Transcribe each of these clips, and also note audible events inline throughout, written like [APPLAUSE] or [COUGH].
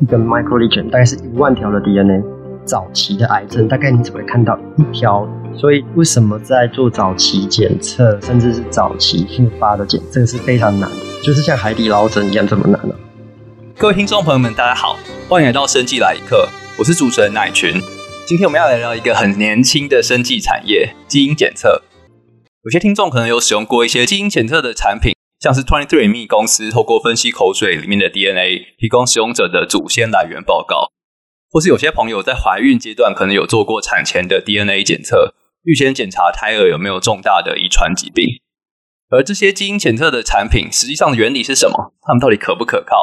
一个 microlesion 大概是一万条的 DNA，早期的癌症大概你只会看到一条。所以为什么在做早期检测，甚至是早期复发的检测，是非常难的，就是像海底捞针一样这么难了。各位听众朋友们，大家好，欢迎来到生技来一课，我是主持人乃群。今天我们要来聊一个很年轻的生技产业——基因检测。有些听众可能有使用过一些基因检测的产品，像是 Twenty Three Me 公司透过分析口水里面的 DNA，提供使用者的祖先来源报告，或是有些朋友在怀孕阶段可能有做过产前的 DNA 检测。预先检查胎儿有没有重大的遗传疾病，而这些基因检测的产品实际上的原理是什么？它们到底可不可靠？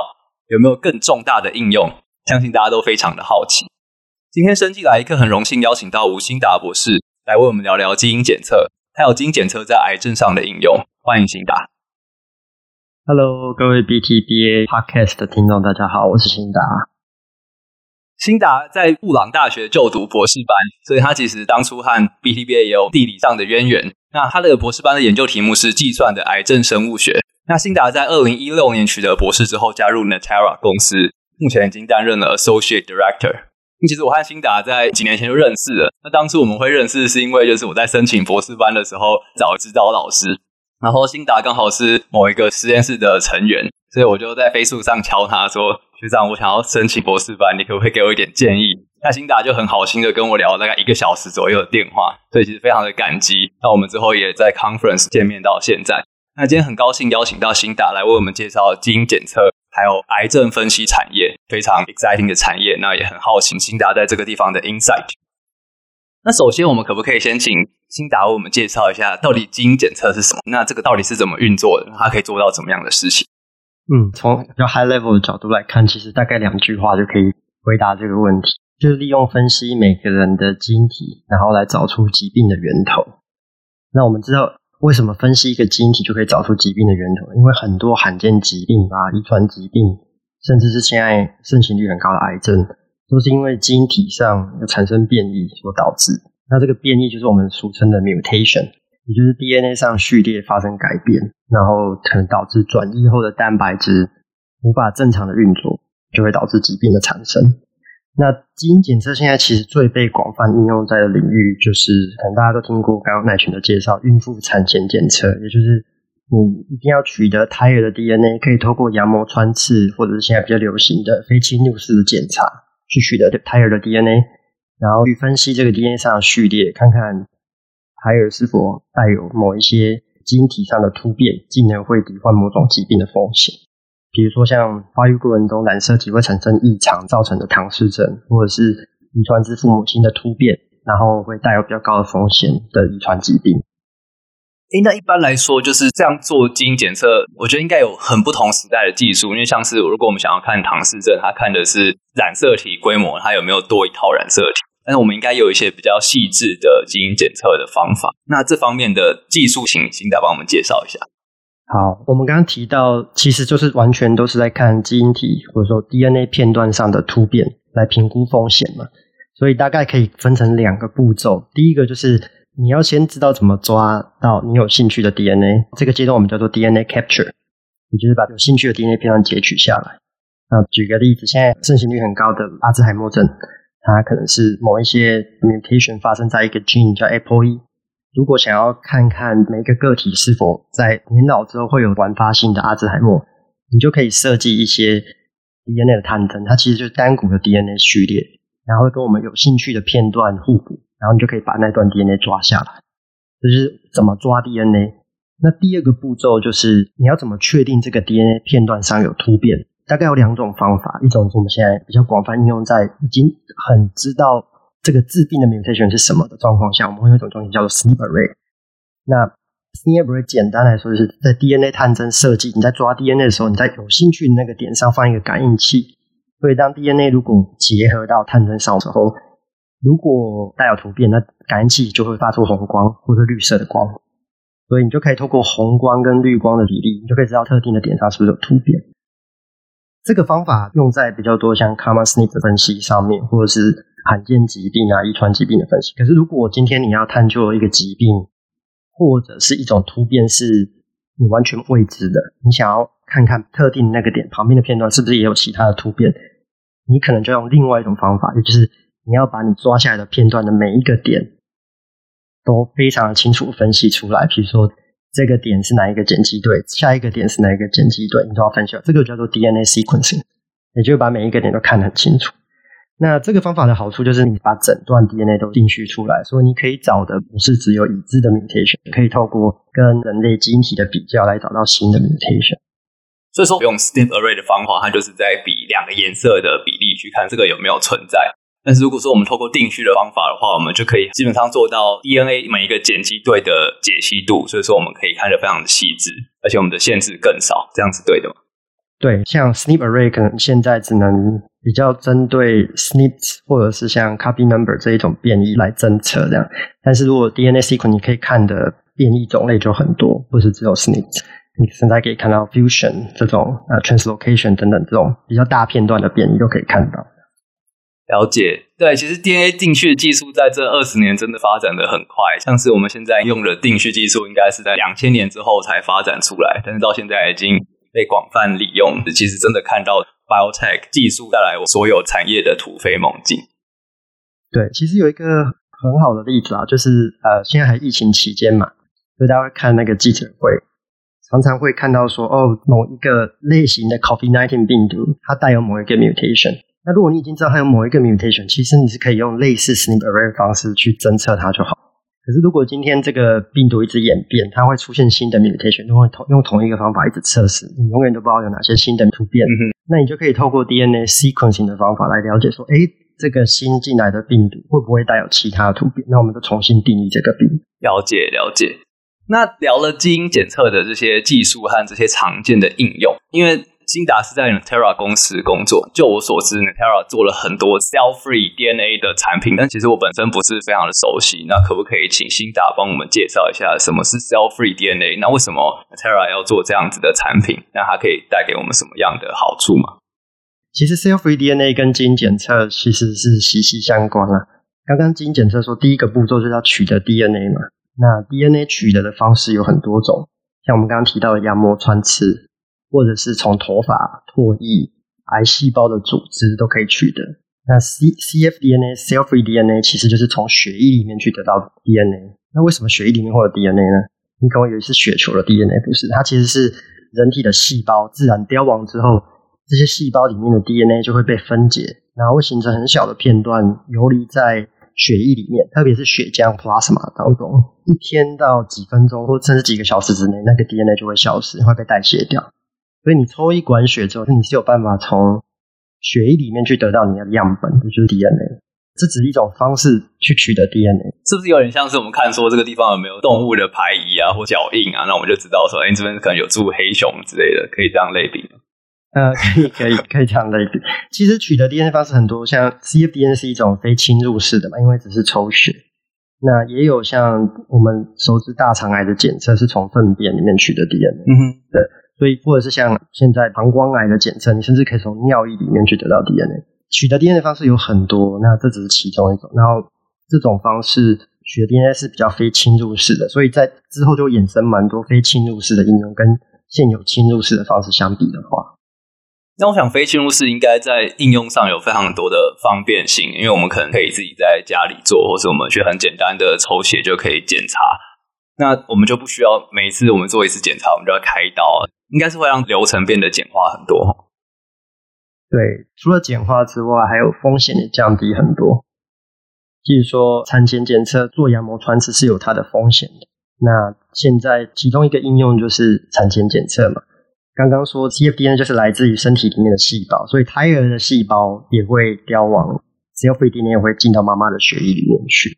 有没有更重大的应用？相信大家都非常的好奇。今天生技来一课很荣幸邀请到吴欣达博士来为我们聊聊基因检测，还有基因检测在癌症上的应用。欢迎欣达。Hello，各位 BTBA Podcast 的听众，大家好，我是辛达。辛达在布朗大学就读博士班，所以他其实当初和 BTBA 有地理上的渊源。那他的博士班的研究题目是计算的癌症生物学。那辛达在二零一六年取得博士之后，加入 Natera 公司，目前已经担任了 Associate Director。其实我和辛达在几年前就认识了。那当初我们会认识，是因为就是我在申请博士班的时候找指导老师，然后辛达刚好是某一个实验室的成员，所以我就在 Facebook 上敲他说。学长，我想要申请博士班，你可不可以给我一点建议？那辛达就很好心的跟我聊了大概一个小时左右的电话，所以其实非常的感激。那我们之后也在 conference 见面到现在。那今天很高兴邀请到辛达来为我们介绍基因检测，还有癌症分析产业，非常 exciting 的产业。那也很好奇辛达在这个地方的 insight。那首先，我们可不可以先请欣达为我们介绍一下，到底基因检测是什么？那这个到底是怎么运作的？它可以做到怎么样的事情？嗯，从比较 high level 的角度来看，其实大概两句话就可以回答这个问题，就是利用分析每个人的基因体，然后来找出疾病的源头。那我们知道为什么分析一个基因体就可以找出疾病的源头？因为很多罕见疾病啊、遗传疾病，甚至是现在盛行率很高的癌症，都是因为基因体上有产生变异所导致。那这个变异就是我们俗称的 mutation。也就是 DNA 上序列发生改变，然后可能导致转译后的蛋白质无法正常的运作，就会导致疾病的产生。那基因检测现在其实最被广泛应用在的领域，就是可能大家都听过刚刚乃群的介绍，孕妇产前检测，也就是你一定要取得胎儿的 DNA，可以透过羊膜穿刺，或者是现在比较流行的非侵入式的检查，去取得胎儿的 DNA，然后去分析这个 DNA 上的序列，看看。还有是否带有某一些基因体上的突变，进而会罹患某种疾病的风险？比如说，像发育过程中染色体会产生异常造成的唐氏症，或者是遗传自父母亲的突变，然后会带有比较高的风险的遗传疾病。诶，那一般来说，就是这样做基因检测，我觉得应该有很不同时代的技术，因为像是如果我们想要看唐氏症，它看的是染色体规模，它有没有多一套染色体。但是我们应该有一些比较细致的基因检测的方法。那这方面的技术，请欣达帮我们介绍一下。好，我们刚刚提到，其实就是完全都是在看基因体或者说 DNA 片段上的突变来评估风险嘛。所以大概可以分成两个步骤。第一个就是你要先知道怎么抓到你有兴趣的 DNA，这个阶段我们叫做 DNA capture，也就是把有兴趣的 DNA 片段截取下来。那举个例子，现在盛行率很高的阿兹海默症。它可能是某一些 mutation 发生在一个 gene 叫 APOE。如果想要看看每个个体是否在年老之后会有晚发性的阿兹海默，你就可以设计一些 DNA 的探针，它其实就是单股的 DNA 序列，然后跟我们有兴趣的片段互补，然后你就可以把那段 DNA 抓下来。这就是怎么抓 DNA。那第二个步骤就是你要怎么确定这个 DNA 片段上有突变。大概有两种方法，一种是我们现在比较广泛应用在已经很知道这个致病的 mutation 是什么的状况下，我们会有一种东西叫做 SNP array。那 SNP array 简单来说就是在 DNA 探针设计，你在抓 DNA 的时候，你在有兴趣的那个点上放一个感应器，所以当 DNA 如果结合到探针上的时候，如果带有突变，那感应器就会发出红光或者绿色的光，所以你就可以透过红光跟绿光的比例，你就可以知道特定的点上是不是有突变。这个方法用在比较多像 common SNP 的分析上面，或者是罕见疾病啊、遗传疾病的分析。可是，如果今天你要探究一个疾病，或者是一种突变是你完全未知的，你想要看看特定那个点旁边的片段是不是也有其他的突变，你可能就用另外一种方法，也就是你要把你抓下来的片段的每一个点都非常清楚分析出来。比如说，这个点是哪一个碱基对，下一个点是哪一个碱基对，你都要分析。这个叫做 DNA sequencing，也就是把每一个点都看得很清楚。那这个方法的好处就是你把整段 DNA 都定序出来，所以你可以找的不是只有已知的 mutation，可以透过跟人类基因体的比较来找到新的 mutation。所以说用 step array 的方法，它就是在比两个颜色的比例去看这个有没有存在。但是如果说我们透过定序的方法的话，我们就可以基本上做到 DNA 每一个碱基对的解析度，所以说我们可以看得非常的细致，而且我们的限制更少，这样子对的吗？对，像 SNP array 可能现在只能比较针对 SNPs 或者是像 copy number 这一种变异来侦测这样。但是如果 DNA sequence 你可以看的变异种类就很多，不是只有 SNPs。你现在可以看到 fusion 这种呃 translocation 等等这种比较大片段的变异都可以看到。了解，对，其实 DNA 定序技术在这二十年真的发展得很快，像是我们现在用的定序技术，应该是在两千年之后才发展出来，但是到现在已经被广泛利用。其实真的看到 biotech 技术带来我所有产业的突飞猛进。对，其实有一个很好的例子啊，就是呃，现在还疫情期间嘛，所以大家会看那个记者会。常常会看到说，哦，某一个类型的 COVID-19 病毒，它带有某一个 mutation。那如果你已经知道它有某一个 mutation，其实你是可以用类似 SNP array 方式去侦测它就好。可是如果今天这个病毒一直演变，它会出现新的 mutation，都会同用同一个方法一直测试，你永远都不知道有哪些新的突变。嗯。那你就可以透过 DNA sequencing 的方法来了解说，哎，这个新进来的病毒会不会带有其他的突变？那我们就重新定义这个病毒。了解，了解。那聊了基因检测的这些技术和这些常见的应用，因为欣达是在 Natera 公司工作，就我所知，Natera 做了很多 cell-free DNA 的产品，但其实我本身不是非常的熟悉。那可不可以请欣达帮我们介绍一下什么是 cell-free DNA？那为什么 Natera 要做这样子的产品？那它可以带给我们什么样的好处吗？其实 cell-free DNA 跟基因检测其实是息息相关啊。刚刚基因检测说第一个步骤就是要取得 DNA 嘛。那 DNA 取得的方式有很多种，像我们刚刚提到的羊膜穿刺，或者是从头发、唾液、癌细胞的组织都可以取得。那 C cfDNA cell-free DNA 其实就是从血液里面去得到 DNA。那为什么血液里面会有 DNA 呢？你可能以为是雪球的 DNA，不是，它其实是人体的细胞自然凋亡之后，这些细胞里面的 DNA 就会被分解，然后会形成很小的片段游离在。血液里面，特别是血浆 plasma 当中，一天到几分钟，或甚至几个小时之内，那个 DNA 就会消失，会被代谢掉。所以你抽一管血之后，你是有办法从血液里面去得到你的样本，就是 DNA。这只是一种方式去取得 DNA，是不是有点像是我们看说这个地方有没有动物的排遗啊或脚印啊？那我们就知道说，哎，这边可能有住黑熊之类的，可以这样类比。呃，可以，可以，可以这样类比。其实取得 DNA 方式很多，像 cfDNA 是一种非侵入式的嘛，因为只是抽血。那也有像我们熟知大肠癌的检测是从粪便里面取得 DNA，嗯哼，对。所以或者是像现在膀胱癌的检测，你甚至可以从尿液里面去得到 DNA。取得 DNA 的方式有很多，那这只是其中一种。然后这种方式取 DNA 是比较非侵入式的，所以在之后就衍生蛮多非侵入式的应用，跟现有侵入式的方式相比的话。那我想，非侵入式应该在应用上有非常多的方便性，因为我们可能可以自己在家里做，或是我们去很简单的抽血就可以检查。那我们就不需要每一次我们做一次检查，我们就要开刀，应该是会让流程变得简化很多。对，除了简化之外，还有风险也降低很多。譬如说，产前检测做羊膜穿刺是有它的风险的。那现在其中一个应用就是产前检测嘛。刚刚说 CFDN 就是来自于身体里面的细胞，所以胎儿的细胞也会凋亡，cell-free DNA 也会进到妈妈的血液里面去。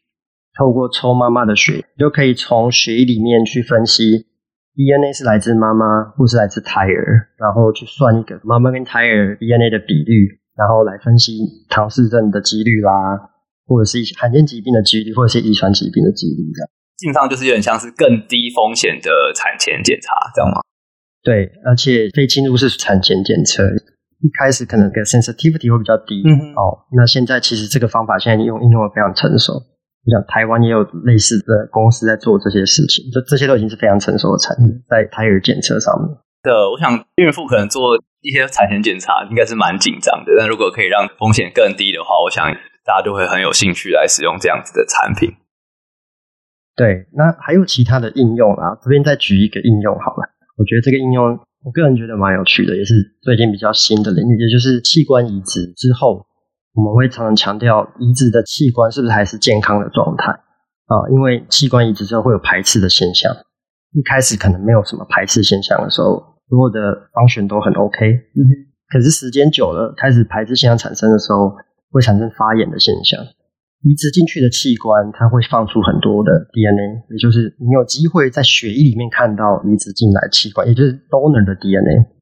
透过抽妈妈的血，就可以从血液里面去分析 DNA 是来自妈妈或是来自胎儿，然后去算一个妈妈跟胎儿 DNA 的比率，然后来分析唐氏症的几率啦，或者是一些罕见疾病的几率，或者是遗传疾病的几率这样。基本上就是有点像是更低风险的产前检查，这样吗？对，而且非侵入式产前检测，一开始可能个 sensitivity 会比较低。嗯。哦，那现在其实这个方法现在应用应用的非常成熟。你想台湾也有类似的公司在做这些事情，这这些都已经是非常成熟的产品，在胎儿检测上面。对，我想孕妇可能做一些产前检查应该是蛮紧张的，但如果可以让风险更低的话，我想大家都会很有兴趣来使用这样子的产品。对，那还有其他的应用啊，这边再举一个应用好了。我觉得这个应用，我个人觉得蛮有趣的，也是最近比较新的领域，也就是器官移植之后，我们会常常强调移植的器官是不是还是健康的状态啊？因为器官移植之后会有排斥的现象，一开始可能没有什么排斥现象的时候。所有的方选都很 OK，可是时间久了，开始排斥现象产生的时候，会产生发炎的现象。移植进去的器官，它会放出很多的 DNA，也就是你有机会在血液里面看到移植进来器官，也就是 donor 的 DNA。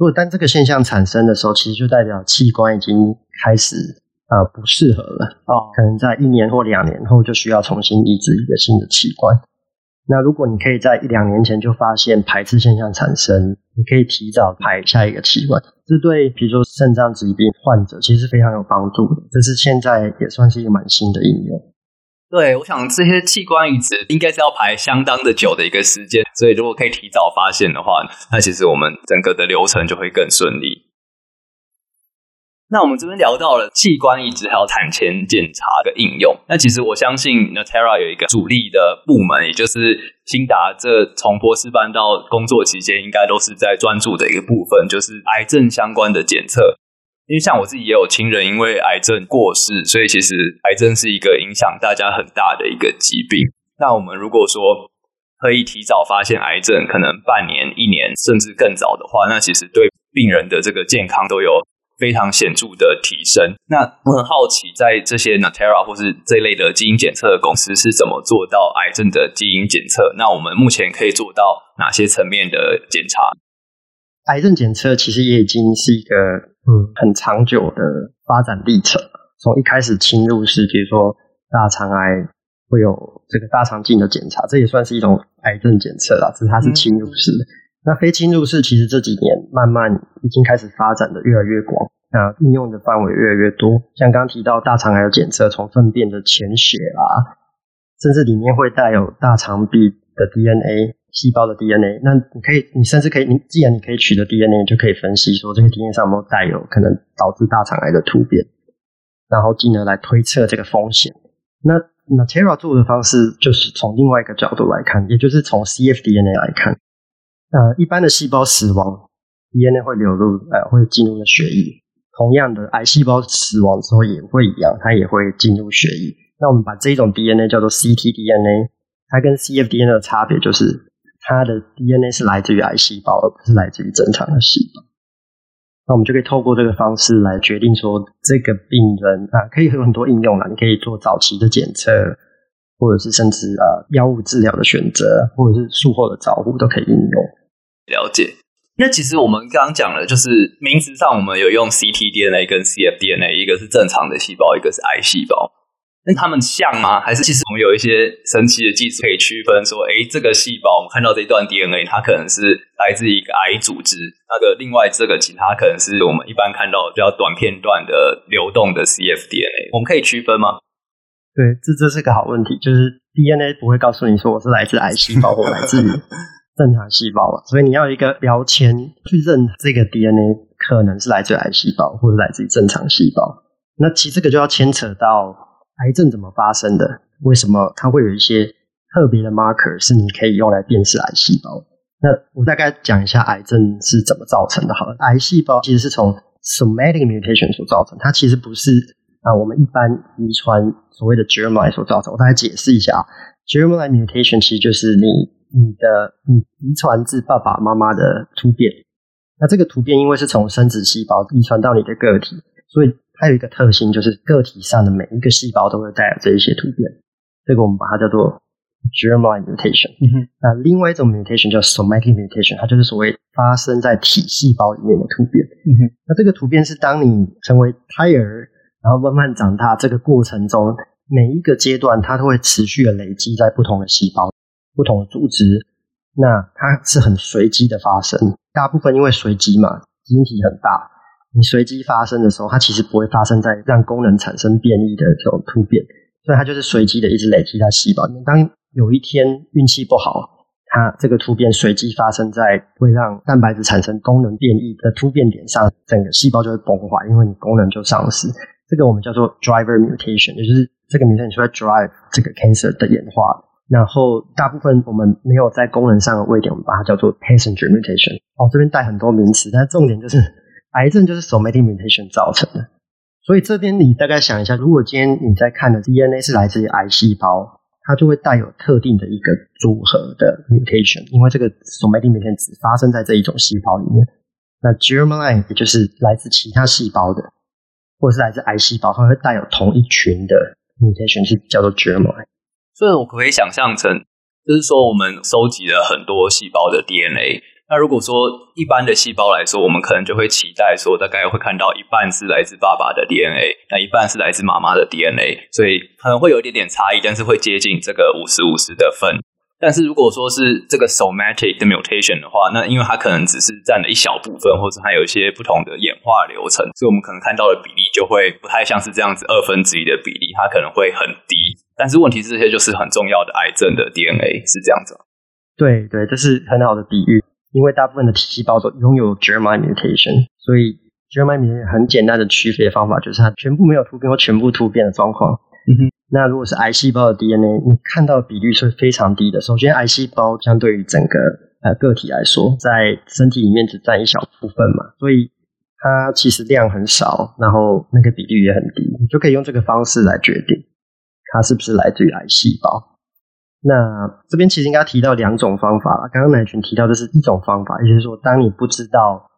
如果当这个现象产生的时候，其实就代表器官已经开始呃不适合了哦，可能在一年或两年后就需要重新移植一个新的器官。那如果你可以在一两年前就发现排斥现象产生，你可以提早排下一个器官，这对比如说肾脏疾病患者其实是非常有帮助的。这是现在也算是一个蛮新的应用。对，我想这些器官移植应该是要排相当的久的一个时间，所以如果可以提早发现的话，那其实我们整个的流程就会更顺利。那我们这边聊到了器官移植还有产前检查的应用。那其实我相信 Natera 有一个主力的部门，也就是欣达。这从博士班到工作期间，应该都是在专注的一个部分，就是癌症相关的检测。因为像我自己也有亲人因为癌症过世，所以其实癌症是一个影响大家很大的一个疾病。那我们如果说可以提早发现癌症，可能半年、一年甚至更早的话，那其实对病人的这个健康都有。非常显著的提升。那我很好奇，在这些 Natera 或是这类的基因检测的公司是怎么做到癌症的基因检测？那我们目前可以做到哪些层面的检查？癌症检测其实也已经是一个嗯很长久的发展历程。从一开始侵入式，比如说大肠癌会有这个大肠镜的检查，这也算是一种癌症检测啦，只是它是侵入式的。嗯那非侵入式其实这几年慢慢已经开始发展的越来越广，那应用的范围越来越多。像刚刚提到大肠癌的检测，从粪便的潜血啊，甚至里面会带有大肠壁的 DNA 细胞的 DNA。那你可以，你甚至可以，你既然你可以取得 DNA，就可以分析说这个 DNA 上有没有带有可能导致大肠癌的突变，然后进而来推测这个风险。那 Natera 做的方式就是从另外一个角度来看，也就是从 cfDNA 来看。呃，一般的细胞死亡，DNA 会流入，呃，会进入了血液。同样的，癌细胞死亡之后也会一样，它也会进入血液。那我们把这种 DNA 叫做 ctDNA，它跟 cfDNA 的差别就是，它的 DNA 是来自于癌细胞，而不是来自于正常的细胞。那我们就可以透过这个方式来决定说，这个病人啊，可以有很多应用啦，你可以做早期的检测。或者是甚至呃药物治疗的选择，或者是术后的照护都可以应用。了解。那其实我们刚刚讲了，就是名词上我们有用 ctDNA 跟 cfDNA，一个是正常的细胞，一个是癌细胞。那它们像吗？还是其实我们有一些神奇的技术可以区分说，哎，这个细胞我们看到这段 DNA，它可能是来自一个癌组织。那个另外这个其他可能是我们一般看到比较短片段的流动的 cfDNA，我们可以区分吗？对，这这是个好问题，就是 DNA 不会告诉你说我是来自癌细胞或来自正常细胞了，所以你要一个标签去认这个 DNA 可能是来自癌细胞或者来自于正常细胞。那其实这个就要牵扯到癌症怎么发生的，为什么它会有一些特别的 marker 是你可以用来辨识癌细胞。那我大概讲一下癌症是怎么造成的。好了，癌细胞其实是从 somatic mutation 所造成，它其实不是。啊，我们一般遗传所谓的 germline 所造成，我大概解释一下啊，germline mutation 其实就是你你的你遗传自爸爸妈妈的突变。那这个突变因为是从生殖细胞遗传到你的个体，所以它有一个特性，就是个体上的每一个细胞都会带有这一些突变。这个我们把它叫做 germline mutation。嗯哼。那另外一种 mutation 叫 somatic mutation，它就是所谓发生在体细胞里面的突变。嗯哼。那这个突变是当你成为胎儿。然后慢慢长大，这个过程中每一个阶段，它都会持续的累积在不同的细胞、不同的组织。那它是很随机的发生，大部分因为随机嘛，基因体很大，你随机发生的时候，它其实不会发生在让功能产生变异的这种突变，所以它就是随机的一直累积在细胞里面。当有一天运气不好，它这个突变随机发生在会让蛋白质产生功能变异的突变点上，整个细胞就会崩坏，因为你功能就丧失。这个我们叫做 driver mutation，也就是这个 mutation 是会 drive 这个 cancer 的演化。然后大部分我们没有在功能上的位点，我们把它叫做 passenger mutation。哦，这边带很多名词，但重点就是癌症就是 somatic mutation 造成的。所以这边你大概想一下，如果今天你在看的 DNA 是来自于癌细胞。它就会带有特定的一个组合的 mutation，因为这个 somatic mutation 只发生在这一种细胞里面。那 germline 也就是来自其他细胞的，或者是来自癌细胞，它会带有同一群的 mutation，是叫做 germline。所以我可以想象成，就是说我们收集了很多细胞的 DNA。那如果说一般的细胞来说，我们可能就会期待说，大概会看到一半是来自爸爸的 DNA，那一半是来自妈妈的 DNA，所以可能会有一点点差异，但是会接近这个五十五十的分。但是如果说是这个 somatic 的 mutation 的话，那因为它可能只是占了一小部分，或者它有一些不同的演化流程，所以我们可能看到的比例就会不太像是这样子二分之一的比例，它可能会很低。但是问题是，这些就是很重要的癌症的 DNA 是这样子。对对，这是很好的比喻。因为大部分的体细胞都拥有 germline mutation，所以 germline mutation 很简单的区别方法就是它全部没有突变或全部突变的状况。嗯哼。那如果是癌细胞的 DNA，你看到的比率是非常低的。首先，癌细胞相对于整个呃个体来说，在身体里面只占一小部分嘛，所以它其实量很少，然后那个比率也很低，你就可以用这个方式来决定它是不是来自于癌细胞。那这边其实应该提到两种方法了。刚刚乃群提到的是一种方法，也就是说，当你不知道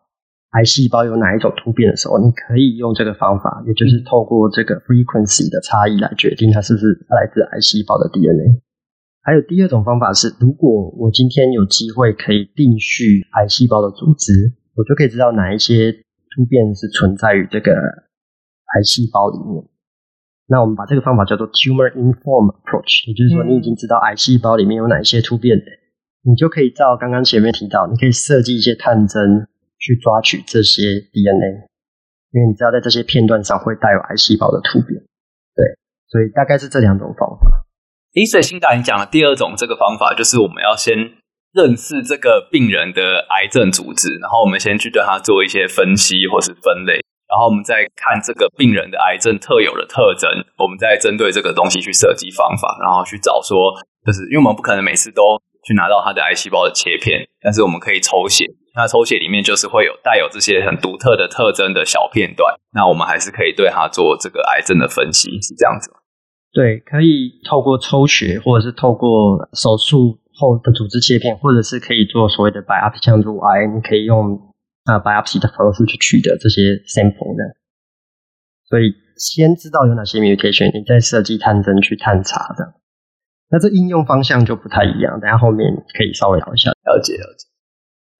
癌细胞有哪一种突变的时候，你可以用这个方法，也就是透过这个 frequency 的差异来决定它是不是来自癌细胞的 DNA。还有第二种方法是，如果我今天有机会可以定序癌细胞的组织，我就可以知道哪一些突变是存在于这个癌细胞里面。那我们把这个方法叫做 tumor informed approach，也就是说，你已经知道癌细胞里面有哪些突变，你就可以照刚刚前面提到，你可以设计一些探针去抓取这些 DNA，因为你知道在这些片段上会带有癌细胞的突变。对，所以大概是这两种方法。诶，所以欣达你讲的第二种这个方法，就是我们要先认识这个病人的癌症组织，然后我们先去对它做一些分析或是分类。然后我们再看这个病人的癌症特有的特征，我们再针对这个东西去设计方法，然后去找说，就是因为我们不可能每次都去拿到他的癌细胞的切片，但是我们可以抽血，那抽血里面就是会有带有这些很独特的特征的小片段，那我们还是可以对他做这个癌症的分析，是这样子吗？对，可以透过抽血，或者是透过手术后的组织切片，或者是可以做所谓的 biopsy，像乳癌，你可以用。啊，biopsy 的方式去取得这些 sample 的，所以先知道有哪些 mutation，你再设计探针去探查的。那这应用方向就不太一样，等下后面可以稍微聊一下。了解了解。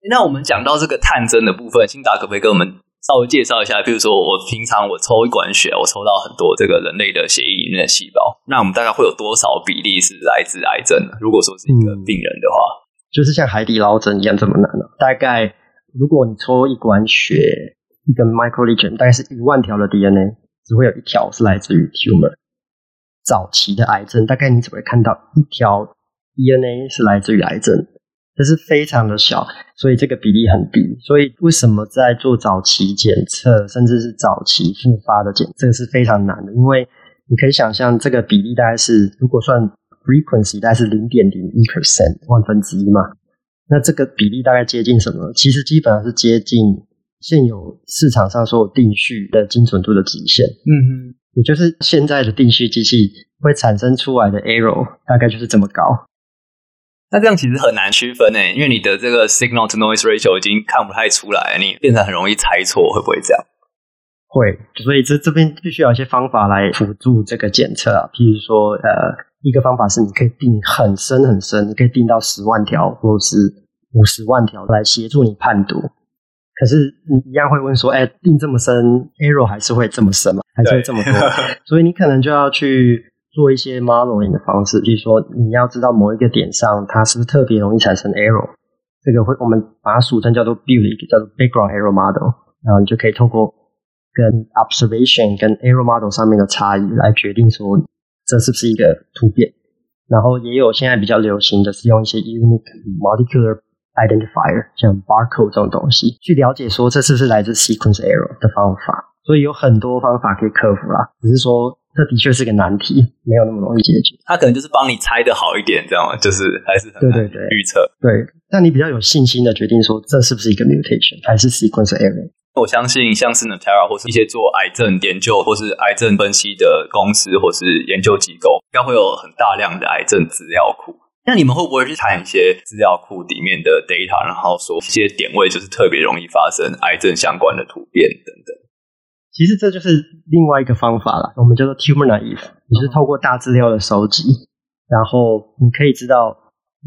那我们讲到这个探针的部分，欣达可不可以跟我们稍微介绍一下？比如说，我平常我抽一管血，我抽到很多这个人类的血液里面的细胞，那我们大概会有多少比例是来自癌症呢？如果说是一个病人的话，嗯、就是像海底捞针一样这么难呢？大概。如果你抽一管血，一个 microlesion 大概是一万条的 DNA，只会有一条是来自于 tumor。早期的癌症，大概你只会看到一条 DNA 是来自于癌症，这是非常的小，所以这个比例很低。所以为什么在做早期检测，甚至是早期复发的检测，是非常难的？因为你可以想象，这个比例大概是，如果算 frequency，大概是零点零一 percent，万分之一嘛。那这个比例大概接近什么？其实基本上是接近现有市场上所有定序的精准度的极限。嗯哼，也就是现在的定序机器会产生出来的 error 大概就是这么高。那这样其实很难区分诶，因为你的这个 signal to noise ratio 已经看不太出来，你变成很容易猜错，会不会这样？会，所以这这边必须要有一些方法来辅助这个检测啊，譬如说呃。一个方法是，你可以定很深很深，你可以定到十万条或是五十万条来协助你判读。可是你一样会问说，哎，定这么深，error 还是会这么深吗？还是会这么多？[LAUGHS] 所以你可能就要去做一些 modeling 的方式，就是说你要知道某一个点上它是不是特别容易产生 error。这个会我们把它俗称叫做 build 一个叫做 background error model，然后你就可以透过跟 observation 跟 error model 上面的差异来决定说。这是不是一个突变？然后也有现在比较流行的是用一些 unique molecular identifier，像 barcode 这种东西，去了解说这是不是来自 sequence error 的方法。所以有很多方法可以克服啦，只是说。这的确是个难题，没有那么容易解决。他可能就是帮你猜的好一点，这样吗？就是还是很难预测。对，但你比较有信心的决定说，这是不是一个 mutation，还是 sequence error？我相信像是 Natera 或是一些做癌症研究或是癌症分析的公司或是研究机构，应该会有很大量的癌症资料库。那你们会不会去查一些资料库里面的 data，然后说一些点位就是特别容易发生癌症相关的突变等等？其实这就是另外一个方法了，我们叫做 tumor naive，你是透过大资料的收集，然后你可以知道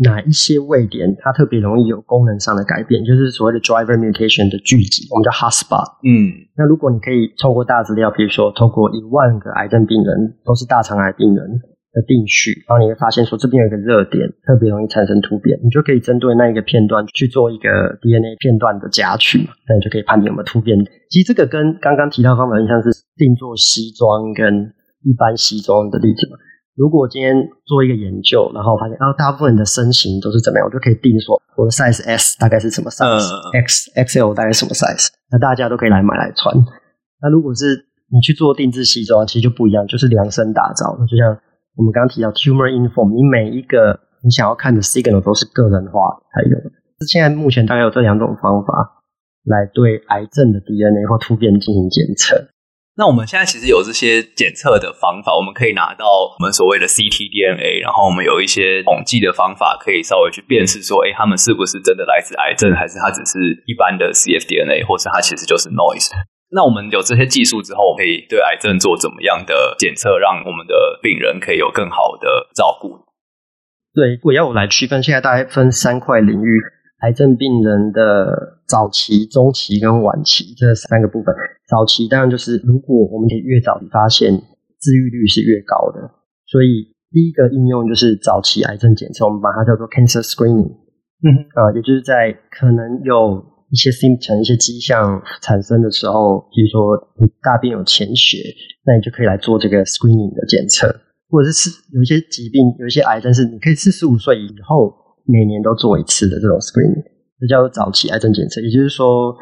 哪一些位点它特别容易有功能上的改变，就是所谓的 driver mutation 的聚集，我们叫 hotspot。嗯，那如果你可以透过大资料，比如说透过一万个癌症病人都是大肠癌病人。的定序，然后你会发现说这边有一个热点，特别容易产生突变，你就可以针对那一个片段去做一个 DNA 片段的夹取嘛，那你就可以判定有没有突变。其实这个跟刚刚提到的方法很像是定做西装跟一般西装的例子嘛。如果今天做一个研究，然后发现啊，大部分人的身形都是怎么样，我就可以定说我的 size S 大概是什么 size，X、uh, XL 大概是什么 size，那大家都可以来买来穿。那如果是你去做定制西装，其实就不一样，就是量身打造，就像。我们刚刚提到 tumor inform，你每一个你想要看的 signal 都是个人化才有的。现在目前大概有这两种方法来对癌症的 DNA 或突变进行检测。那我们现在其实有这些检测的方法，我们可以拿到我们所谓的 ctDNA，然后我们有一些统计的方法，可以稍微去辨识说，哎，他们是不是真的来自癌症，还是它只是一般的 cfDNA，或是它其实就是 noise。那我们有这些技术之后，可以对癌症做怎么样的检测，让我们的病人可以有更好的照顾？对，如果要我来区分，现在大概分三块领域：癌症病人的早期、中期跟晚期这三个部分。早期当然就是，如果我们可以越早发现，治愈率是越高的。所以第一个应用就是早期癌症检测，我们把它叫做 cancer screening。嗯啊，也就是在可能有。一些 symptom 一些迹象产生的时候，比如说你大便有潜血，那你就可以来做这个 screening 的检测，或者是有一些疾病，有一些癌症是你可以四十五岁以后每年都做一次的这种 screening，这叫做早期癌症检测。也就是说，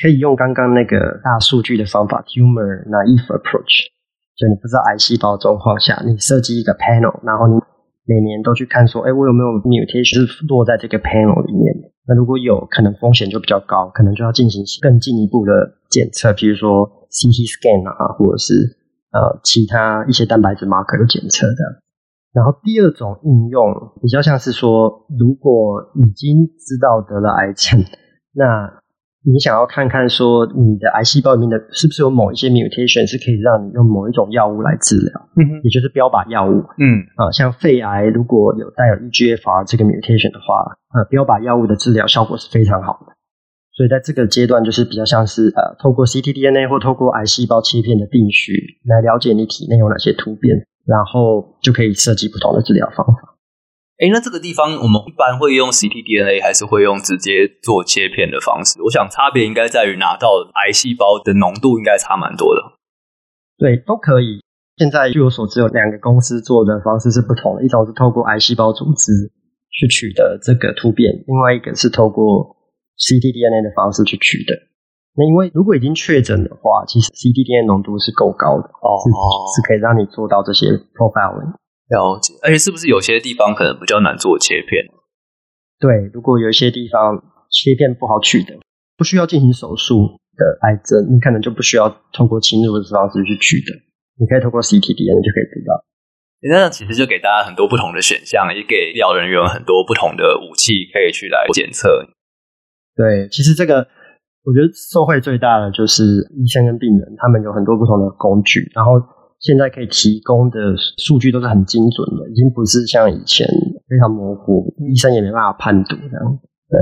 可以用刚刚那个大数据的方法 tumor naive approach，就你不知道癌细胞状况下，你设计一个 panel，然后你每年都去看说，哎，我有没有 mutation 落在这个 panel 里面。那如果有可能，风险就比较高，可能就要进行更进一步的检测，譬如说 CT scan 啊，或者是呃其他一些蛋白质 marker 的检测的。然后第二种应用比较像是说，如果已经知道得了癌症，那你想要看看说你的癌细胞里面的是不是有某一些 mutation 是可以让你用某一种药物来治疗，嗯哼，也就是标靶药物，嗯啊，像肺癌如果有带有 EGFR 这个 mutation 的话，呃，标靶药物的治疗效果是非常好的。所以在这个阶段，就是比较像是呃，透过 ctDNA 或透过癌细胞切片的定序来了解你体内有哪些突变，然后就可以设计不同的治疗方法。哎，那这个地方我们一般会用 ctDNA 还是会用直接做切片的方式？我想差别应该在于拿到癌细胞的浓度应该差蛮多的。对，都可以。现在据我所知，有两个公司做的方式是不同的，一种是透过癌细胞组织去取得这个突变，另外一个是透过 ctDNA 的方式去取得。那因为如果已经确诊的话，其实 ctDNA 浓度是够高的哦，是，是可以让你做到这些 profiling。了解，而且是不是有些地方可能比较难做切片？对，如果有一些地方切片不好取得，不需要进行手术的癌症，你可能就不需要通过侵入的方式去取得，你可以通过 ctDNA 就可以知道。那其实就给大家很多不同的选项，也给医疗人员很多不同的武器可以去来检测。对，其实这个我觉得受惠最大的就是医生跟病人，他们有很多不同的工具，然后。现在可以提供的数据都是很精准的，已经不是像以前非常模糊，医生也没办法判读这样。对，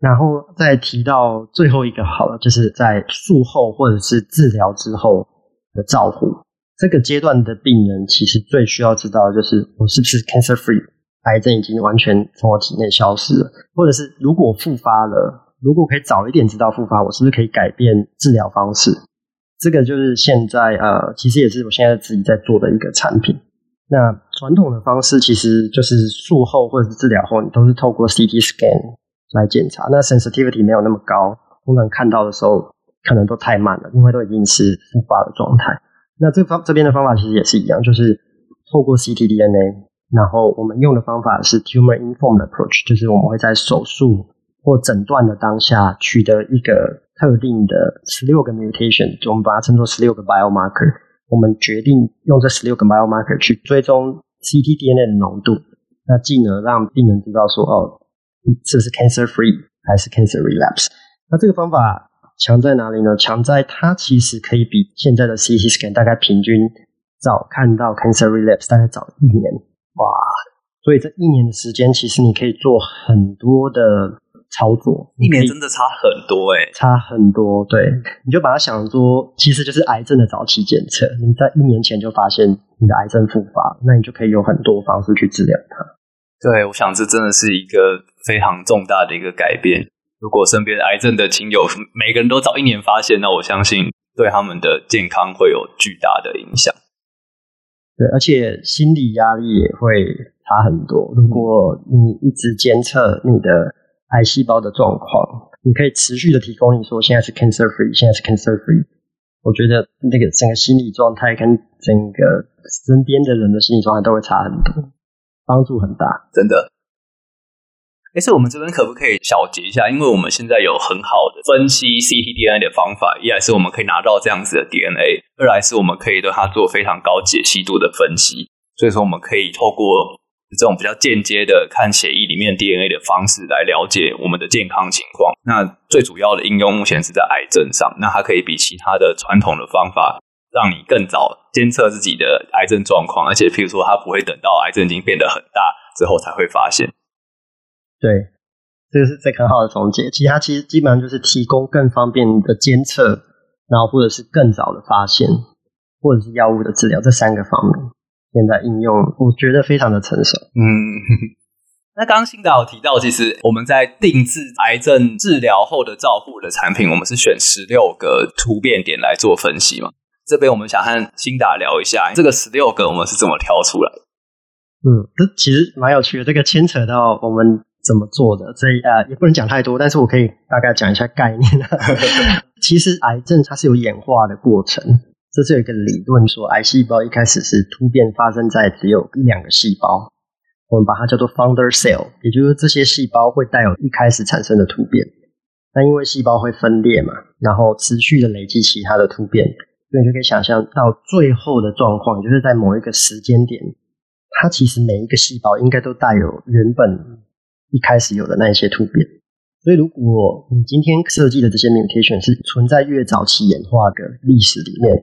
然后再提到最后一个好了，就是在术后或者是治疗之后的照护。这个阶段的病人其实最需要知道的就是我是不是 cancer free，癌症已经完全从我体内消失了，或者是如果复发了，如果可以早一点知道复发，我是不是可以改变治疗方式？这个就是现在呃，其实也是我现在自己在做的一个产品。那传统的方式其实就是术后或者是治疗后，你都是透过 CT scan 来检查。那 sensitivity 没有那么高，通常看到的时候可能都太慢了，因为都已经是复发的状态。那这方这边的方法其实也是一样，就是透过 ctDNA，然后我们用的方法是 tumor informed approach，就是我们会在手术或诊断的当下取得一个特定的十六个 mutation，我们把它称作十六个 biomarker。我们决定用这十六个 biomarker 去追踪 ctDNA 的浓度，那进而让病人知道说，哦，这是 cancer free 还是 cancer relapse。那这个方法强在哪里呢？强在它其实可以比现在的 CT scan 大概平均早看到 cancer relapse 大概早一年。哇！所以这一年的时间，其实你可以做很多的。操作一年真的差很多哎、欸、差很多。对，你就把它想说，其实就是癌症的早期检测。你在一年前就发现你的癌症复发，那你就可以有很多方式去治疗它。对，我想这真的是一个非常重大的一个改变。如果身边癌症的亲友每个人都早一年发现，那我相信对他们的健康会有巨大的影响。对，而且心理压力也会差很多。如果你一直监测你的。癌细胞的状况，你可以持续的提供。你说现在是 cancer free，现在是 cancer free。我觉得那个整个心理状态跟整个身边的人的心理状态都会差很多，帮助很大，真的。哎，是我们这边可不可以小结一下？因为我们现在有很好的分析 ctDNA 的方法，一来是我们可以拿到这样子的 DNA，二来是我们可以对它做非常高解析度的分析。所以说，我们可以透过。这种比较间接的看血液里面 DNA 的方式来了解我们的健康情况。那最主要的应用目前是在癌症上。那它可以比其他的传统的方法，让你更早监测自己的癌症状况。而且，譬如说，它不会等到癌症已经变得很大之后才会发现。对，这个是这很好的总结。其他其实基本上就是提供更方便的监测，然后或者是更早的发现，或者是药物的治疗这三个方面。现在应用，我觉得非常的成熟。嗯，[LAUGHS] 那刚刚欣达有提到，其实我们在定制癌症治疗后的照护的产品，我们是选十六个突变点来做分析嘛。这边我们想和新达聊一下，这个十六个我们是怎么挑出来的？嗯，这其实蛮有趣的，这个牵扯到我们怎么做的，所以呃也不能讲太多，但是我可以大概讲一下概念。[LAUGHS] 其实癌症它是有演化的过程。这是有一个理论说，癌细胞一开始是突变发生在只有一两个细胞，我们把它叫做 founder cell，也就是这些细胞会带有一开始产生的突变。那因为细胞会分裂嘛，然后持续的累积其他的突变，所以你就可以想象到最后的状况，就是在某一个时间点，它其实每一个细胞应该都带有原本一开始有的那一些突变。所以如果你今天设计的这些 mutation 是存在越早期演化的历史里面，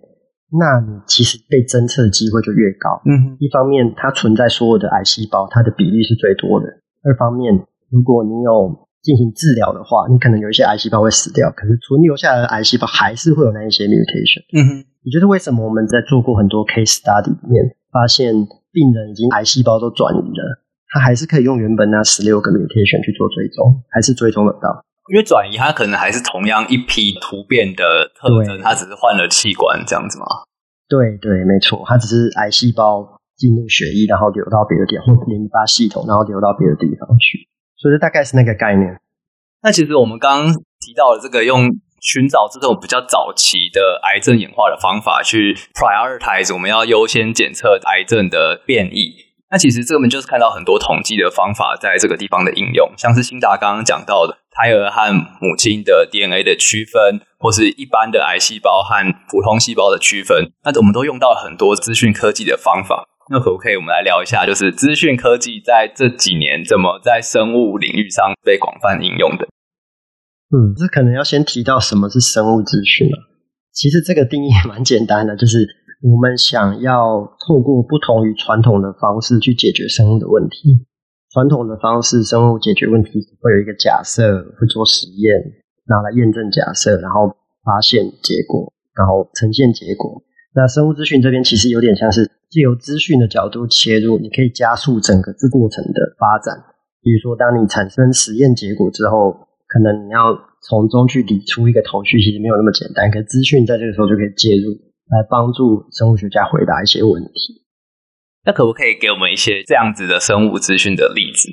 那你其实被侦测的机会就越高。嗯，一方面它存在所有的癌细胞，它的比例是最多的；二方面，如果你有进行治疗的话，你可能有一些癌细胞会死掉，可是存留下来的癌细胞还是会有那一些 mutation。嗯哼，也就是为什么我们在做过很多 case study 里面，发现病人已经癌细胞都转移了，他还是可以用原本那十六个 mutation 去做追踪，还是追踪得到。因为转移，它可能还是同样一批突变的特征，它只是换了器官这样子吗？对对，没错，它只是癌细胞进入血液，然后流到别的地方，或淋巴系统，然后流到别的地方去。所以这大概是那个概念。那其实我们刚刚提到的这个用寻找这种比较早期的癌症演化的方法去 prioritize，我们要优先检测癌症的变异。那其实这个就是看到很多统计的方法在这个地方的应用，像是辛达刚刚讲到的胎儿和母亲的 DNA 的区分，或是一般的癌细胞和普通细胞的区分，那我们都用到很多资讯科技的方法。那可不可以我们来聊一下，就是资讯科技在这几年怎么在生物领域上被广泛应用的？嗯，这可能要先提到什么是生物资讯啊。其实这个定义蛮简单的，就是。我们想要透过不同于传统的方式去解决生物的问题。传统的方式，生物解决问题会有一个假设，会做实验，拿来验证假设，然后发现结果，然后呈现结果。那生物资讯这边其实有点像是借由资讯的角度切入，你可以加速整个这过程的发展。比如说，当你产生实验结果之后，可能你要从中去理出一个头绪，其实没有那么简单。可是资讯在这个时候就可以介入。来帮助生物学家回答一些问题。那可不可以给我们一些这样子的生物资讯的例子？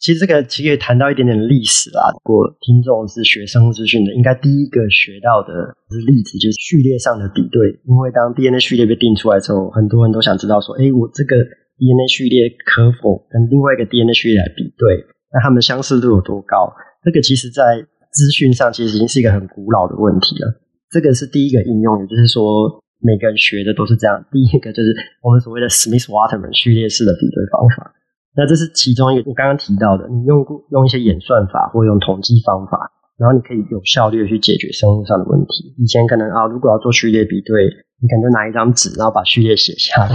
其实这个其实可以谈到一点点历史啦。如果听众是学生物资讯的，应该第一个学到的例子就是序列上的比对。因为当 DNA 序列被定出来之后，很多人都想知道说，哎，我这个 DNA 序列可否跟另外一个 DNA 序列来比对？那它们相似度有多高？这个其实在资讯上其实已经是一个很古老的问题了。这个是第一个应用，也就是说每个人学的都是这样。第一个就是我们所谓的 Smith-Waterman 序列式的比对方法。那这是其中一个我刚刚提到的，你用用一些演算法或用统计方法，然后你可以有效率的去解决生物上的问题。以前可能啊，如果要做序列比对，你可能就拿一张纸，然后把序列写下来，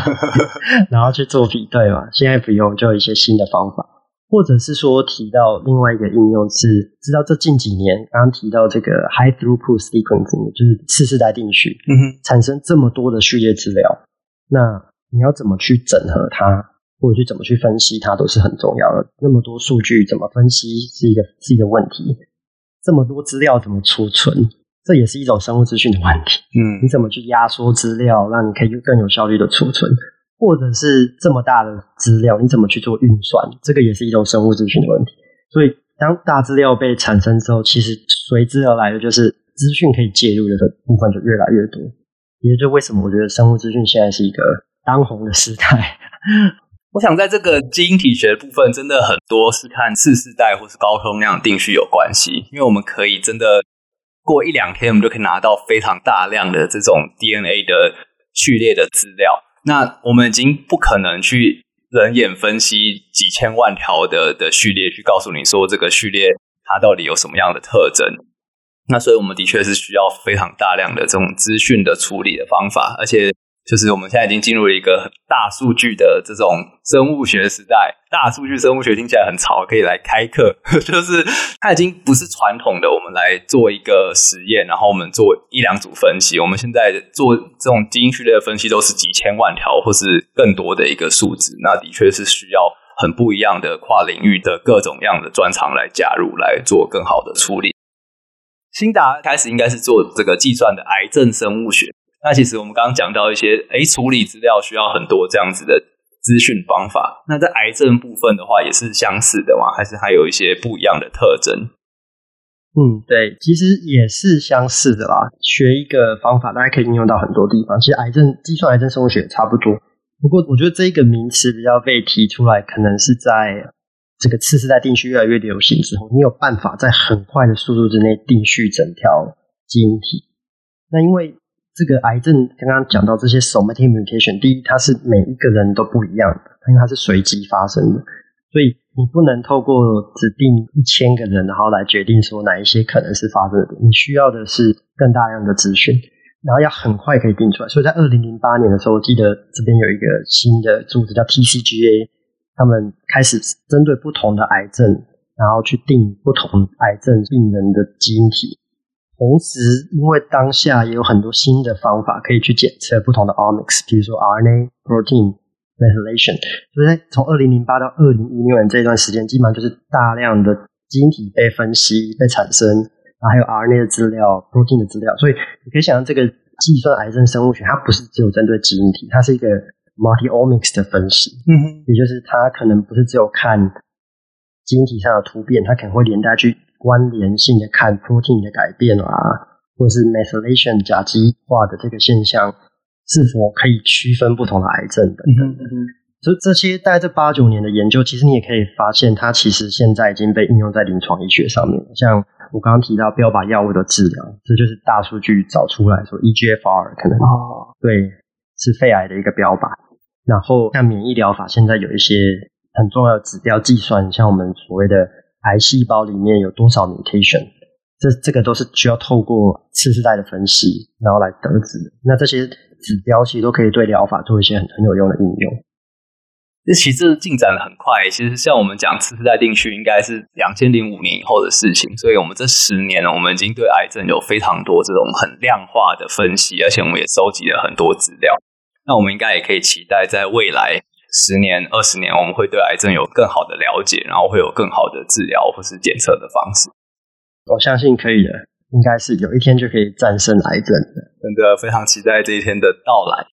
然后去做比对嘛。现在不用，就有一些新的方法，或者是说提到另外一个应用是，知道这近几年刚刚提到这个 high throughput sequencing，就是次世代定序，嗯哼，产生这么多的序列资料，那你要怎么去整合它？或者去怎么去分析它都是很重要的。那么多数据怎么分析是一个是一个问题。这么多资料怎么储存，这也是一种生物资讯的问题。嗯，你怎么去压缩资料，让你可以更有效率的储存？或者是这么大的资料，你怎么去做运算？这个也是一种生物资讯的问题。所以，当大资料被产生之后，其实随之而来的就是资讯可以介入的部分就越来越多。也就是为什么我觉得生物资讯现在是一个当红的时代。[LAUGHS] 我想在这个基因体学的部分，真的很多是看次世代或是高通量定序有关系，因为我们可以真的过一两天，我们就可以拿到非常大量的这种 DNA 的序列的资料。那我们已经不可能去人眼分析几千万条的的序列，去告诉你说这个序列它到底有什么样的特征。那所以我们的确是需要非常大量的这种资讯的处理的方法，而且。就是我们现在已经进入了一个大数据的这种生物学时代。大数据生物学听起来很潮，可以来开课。[LAUGHS] 就是它已经不是传统的，我们来做一个实验，然后我们做一两组分析。我们现在做这种基因序列的分析，都是几千万条或是更多的一个数字。那的确是需要很不一样的跨领域的各种样的专长来加入，来做更好的处理。新达开始应该是做这个计算的癌症生物学。那其实我们刚刚讲到一些，诶，处理资料需要很多这样子的资讯方法。那在癌症部分的话，也是相似的吗？还是还有一些不一样的特征？嗯，对，其实也是相似的啦。学一个方法，大家可以应用到很多地方。其实癌症计算癌症生物学也差不多。不过，我觉得这一个名词比较被提出来，可能是在这个次世代定序越来越流行之后，你有办法在很快的速度之内定序整条基因体。那因为这个癌症刚刚讲到这些 somatic mutation，第一，它是每一个人都不一样的，因为它是随机发生的，所以你不能透过指定一千个人，然后来决定说哪一些可能是发生的。你需要的是更大量的资讯，然后要很快可以定出来。所以在二零零八年的时候，我记得这边有一个新的组织叫 TCGA，他们开始针对不同的癌症，然后去定不同癌症病人的基因体。同时，因为当下也有很多新的方法可以去检测不同的 omics，比如说 RNA、protein methylation。所以在从二零零八到二零一六年这一段时间，基本上就是大量的基因体被分析、被产生，然后还有 RNA 的资料、protein 的资料。所以你可以想象，这个计算癌症生物学，它不是只有针对基因体，它是一个 multi-omics 的分析。嗯哼，也就是它可能不是只有看基因体上的突变，它可能会连带去。关联性的看 protein 的改变啊，或者是 methylation 甲基化的这个现象，是否可以区分不同的癌症等等。所以这些大概这八九年的研究，其实你也可以发现，它其实现在已经被应用在临床医学上面。像我刚刚提到标靶药物的治疗，这就是大数据找出来说 EGFR 可能哦，对，是肺癌的一个标靶。然后像免疫疗法，现在有一些很重要的指标计算，像我们所谓的。癌细胞里面有多少 mutation？这这个都是需要透过次世代的分析，然后来得知。那这些指标其实都可以对疗法做一些很很有用的应用。这其实进展的很快。其实像我们讲次世代定序，应该是两千零五年以后的事情。所以我们这十年，我们已经对癌症有非常多这种很量化的分析，而且我们也收集了很多资料。那我们应该也可以期待在未来。十年、二十年，我们会对癌症有更好的了解，然后会有更好的治疗或是检测的方式。我相信可以的，应该是有一天就可以战胜癌症的。真的非常期待这一天的到来。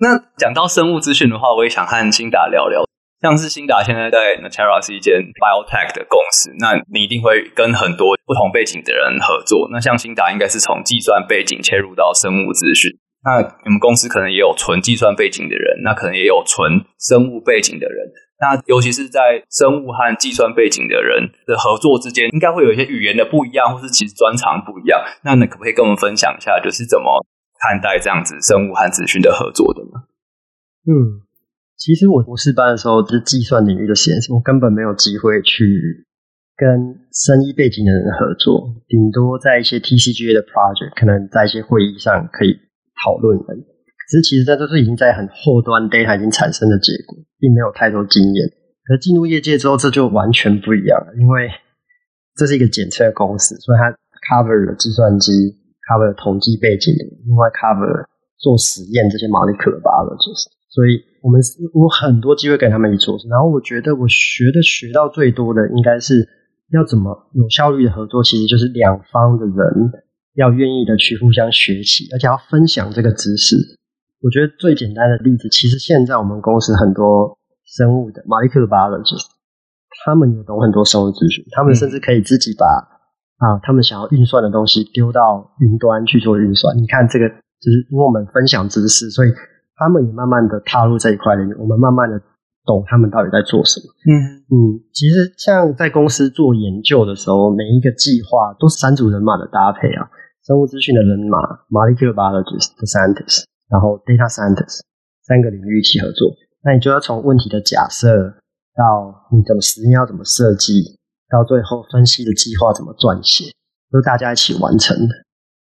那讲到生物资讯的话，我也想和辛达聊聊。像是辛达现在在 Natera 是一间 biotech 的公司，那你一定会跟很多不同背景的人合作。那像辛达应该是从计算背景切入到生物资讯，那你们公司可能也有纯计算背景的人，那可能也有纯生物背景的人。那尤其是在生物和计算背景的人的合作之间，应该会有一些语言的不一样，或是其实专长不一样。那你可不可以跟我们分享一下，就是怎么看待这样子生物和资讯的合作的呢？嗯。其实我博士班的时候是计算领域的实验室，我根本没有机会去跟生意背景的人合作，顶多在一些 TCGA 的 project，可能在一些会议上可以讨论而已。可是其实这都是已经在很后端 data 已经产生的结果，并没有太多经验。可进入业界之后，这就完全不一样了，因为这是一个检测公司，所以它 cover 了计算机，cover 了统计背景，另外 cover 做实验这些 molecular biologists，所以。我们我很多机会跟他们一起做事，然后我觉得我学的学到最多的应该是要怎么有效率的合作，其实就是两方的人要愿意的去互相学习，而且要分享这个知识。我觉得最简单的例子，其实现在我们公司很多生物的 molecular biologists，他们也懂很多生物资讯，他们甚至可以自己把、嗯、啊他们想要运算的东西丢到云端去做运算。你看这个，就是因为我们分享知识，所以。他们也慢慢的踏入这一块领域，我们慢慢的懂他们到底在做什么。嗯嗯，其实像在公司做研究的时候，每一个计划都是三组人马的搭配啊，生物资讯的人马，molecular biologist 的 scientist，然后 data scientist，三个领域一起合作。那你就要从问题的假设到你怎么实验要怎么设计，到最后分析的计划怎么撰写，都大家一起完成的。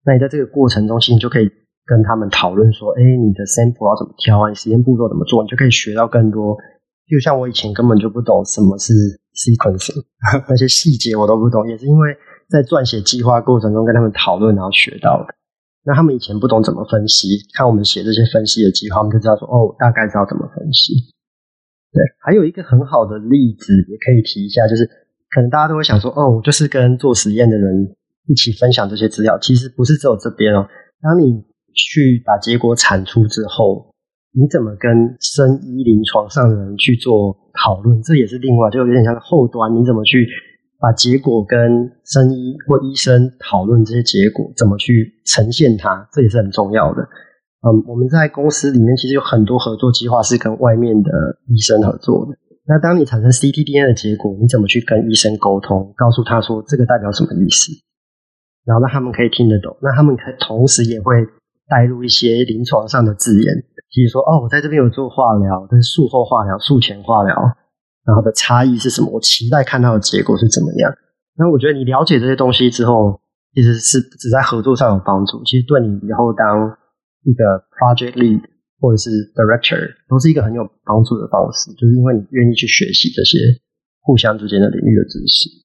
那你在这个过程中，其实你就可以。跟他们讨论说，哎，你的 sample 要怎么挑啊？你实验步骤怎么做？你就可以学到更多。就像我以前根本就不懂什么是 sequencing，那些细节我都不懂，也是因为在撰写计划过程中跟他们讨论，然后学到的。那他们以前不懂怎么分析，看我们写这些分析的计划，我们就知道说，哦，大概知道怎么分析。对，还有一个很好的例子也可以提一下，就是可能大家都会想说，哦，我就是跟做实验的人一起分享这些资料，其实不是只有这边哦。当你去把结果产出之后，你怎么跟生医临床上的人去做讨论？这也是另外，就有点像后端，你怎么去把结果跟生医或医生讨论这些结果，怎么去呈现它？这也是很重要的。嗯，我们在公司里面其实有很多合作计划是跟外面的医生合作的。那当你产生 ctDNA 的结果，你怎么去跟医生沟通，告诉他说这个代表什么意思？然后让他们可以听得懂，那他们可同时也会。带入一些临床上的字眼，比如说哦，我在这边有做化疗，但是术后化疗、术前化疗，然后的差异是什么？我期待看到的结果是怎么样？那我觉得你了解这些东西之后，其实是只在合作上有帮助，其实对你以后当一个 project lead 或者是 director 都是一个很有帮助的方式，就是因为你愿意去学习这些互相之间的领域的知识。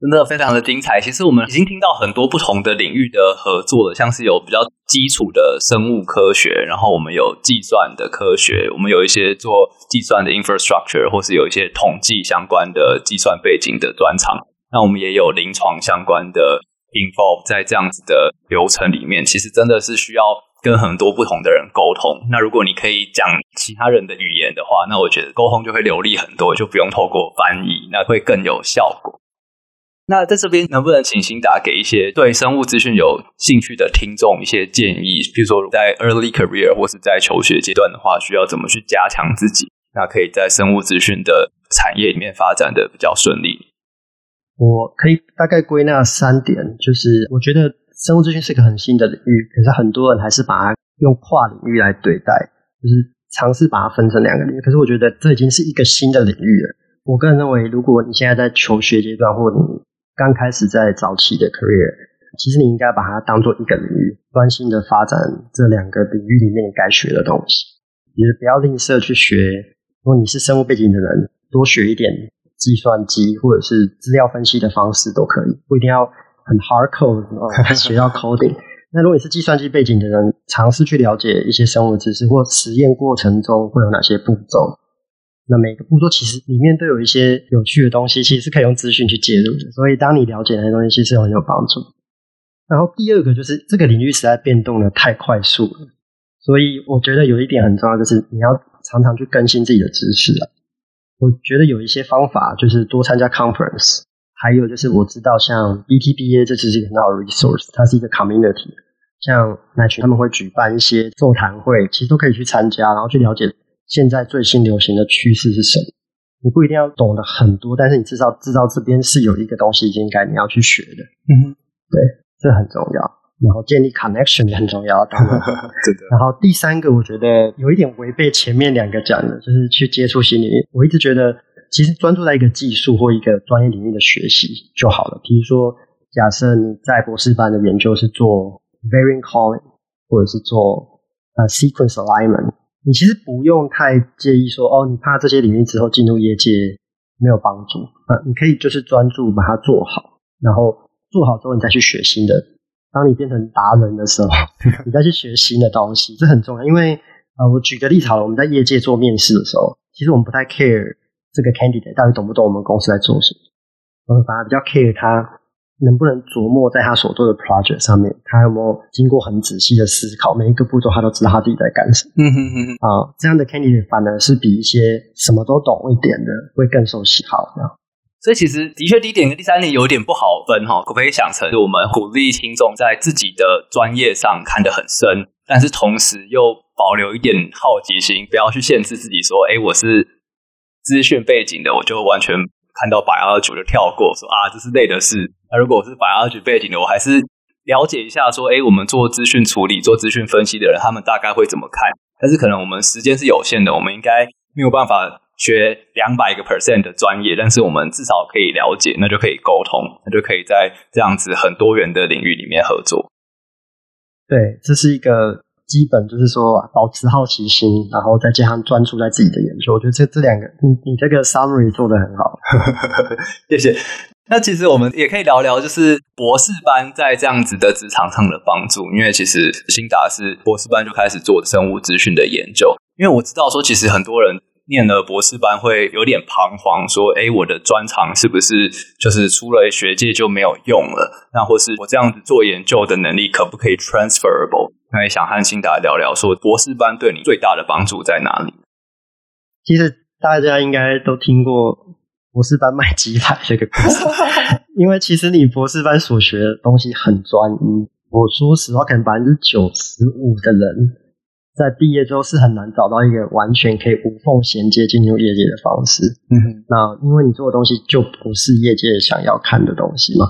真的非常的精彩。其实我们已经听到很多不同的领域的合作了，像是有比较基础的生物科学，然后我们有计算的科学，我们有一些做计算的 infrastructure，或是有一些统计相关的计算背景的专长。那我们也有临床相关的 involve 在这样子的流程里面。其实真的是需要跟很多不同的人沟通。那如果你可以讲其他人的语言的话，那我觉得沟通就会流利很多，就不用透过翻译，那会更有效果。那在这边能不能请欣达给一些对生物资讯有兴趣的听众一些建议？比如说在 early career 或是在求学阶段的话，需要怎么去加强自己？那可以在生物资讯的产业里面发展的比较顺利。我可以大概归纳三点，就是我觉得生物资讯是一个很新的领域，可是很多人还是把它用跨领域来对待，就是尝试把它分成两个领域。可是我觉得这已经是一个新的领域了。我个人认为，如果你现在在求学阶段，或你刚开始在早期的 career，其实你应该把它当做一个领域，专心的发展这两个领域里面你该学的东西。也不要吝啬去学，如果你是生物背景的人，多学一点计算机或者是资料分析的方式都可以，不一定要很 hard code [LAUGHS] 哦，学到 coding。那如果你是计算机背景的人，尝试去了解一些生物知识或实验过程中会有哪些步骤。那每个步骤其实里面都有一些有趣的东西，其实是可以用资讯去介入的。所以当你了解那些东西，其实很有帮助。然后第二个就是这个领域实在变动的太快速了，所以我觉得有一点很重要，就是你要常常去更新自己的知识啊。我觉得有一些方法，就是多参加 conference，还有就是我知道像 BTBA 这是一个很好的 resource，它是一个 community，像奶群他们会举办一些座谈会，其实都可以去参加，然后去了解现在最新流行的趋势是什么。你不一定要懂得很多，但是你至少知道这边是有一个东西应该你要去学的。嗯哼，对，这很重要。然后建立 connection 也很重要，当然。[LAUGHS] 对的。然后第三个，我觉得有一点违背前面两个讲的，就是去接触新领域。我一直觉得，其实专注在一个技术或一个专业领域的学习就好了。比如说，假设你在博士班的研究是做 variant calling，或者是做呃 sequence alignment，你其实不用太介意说，哦，你怕这些领域之后进入业界没有帮助。啊，你可以就是专注把它做好，然后做好之后你再去学新的。当你变成达人的时候，[LAUGHS] 你再去学新的东西，这很重要。因为呃，我举个例子好了，我们在业界做面试的时候，其实我们不太 care 这个 candidate 到底懂不懂我们公司在做什么，我们反而比较 care 他能不能琢磨在他所做的 project 上面，他有没有经过很仔细的思考，每一个步骤他都知道他自己在干什么。嗯哼哼哼。啊，这样的 candidate 反而是比一些什么都懂一点的会更受喜好。这样。所以其实的确，第一点跟第三点有点不好分哈。可不可以想成我们鼓励听众在自己的专业上看得很深，但是同时又保留一点好奇心，不要去限制自己说：“哎，我是资讯背景的，我就完全看到 biology 就跳过，说啊，这是类的事。那如果是 biology 背景的，我还是了解一下，说：哎，我们做资讯处理、做资讯分析的人，他们大概会怎么看？但是可能我们时间是有限的，我们应该没有办法。”学两百个 percent 的专业，但是我们至少可以了解，那就可以沟通，那就可以在这样子很多元的领域里面合作。对，这是一个基本，就是说保持好奇心，然后再加上专注在自己的研究。我觉得这这两个，你你这个 summary 做的很好，[LAUGHS] 谢谢。那其实我们也可以聊聊，就是博士班在这样子的职场上的帮助，因为其实欣达是博士班就开始做生物资讯的研究，因为我知道说，其实很多人。念了博士班会有点彷徨，说：“哎，我的专长是不是就是出了学界就没有用了？那或是我这样子做研究的能力可不可以 transferable？” 那也想和新达聊聊，说博士班对你最大的帮助在哪里？其实大家应该都听过博士班卖鸡排这个故事，[LAUGHS] 因为其实你博士班所学的东西很专一。我说实话，可能百分之九十五的人。在毕业之后是很难找到一个完全可以无缝衔接进入业界的方式。嗯哼，那因为你做的东西就不是业界想要看的东西嘛，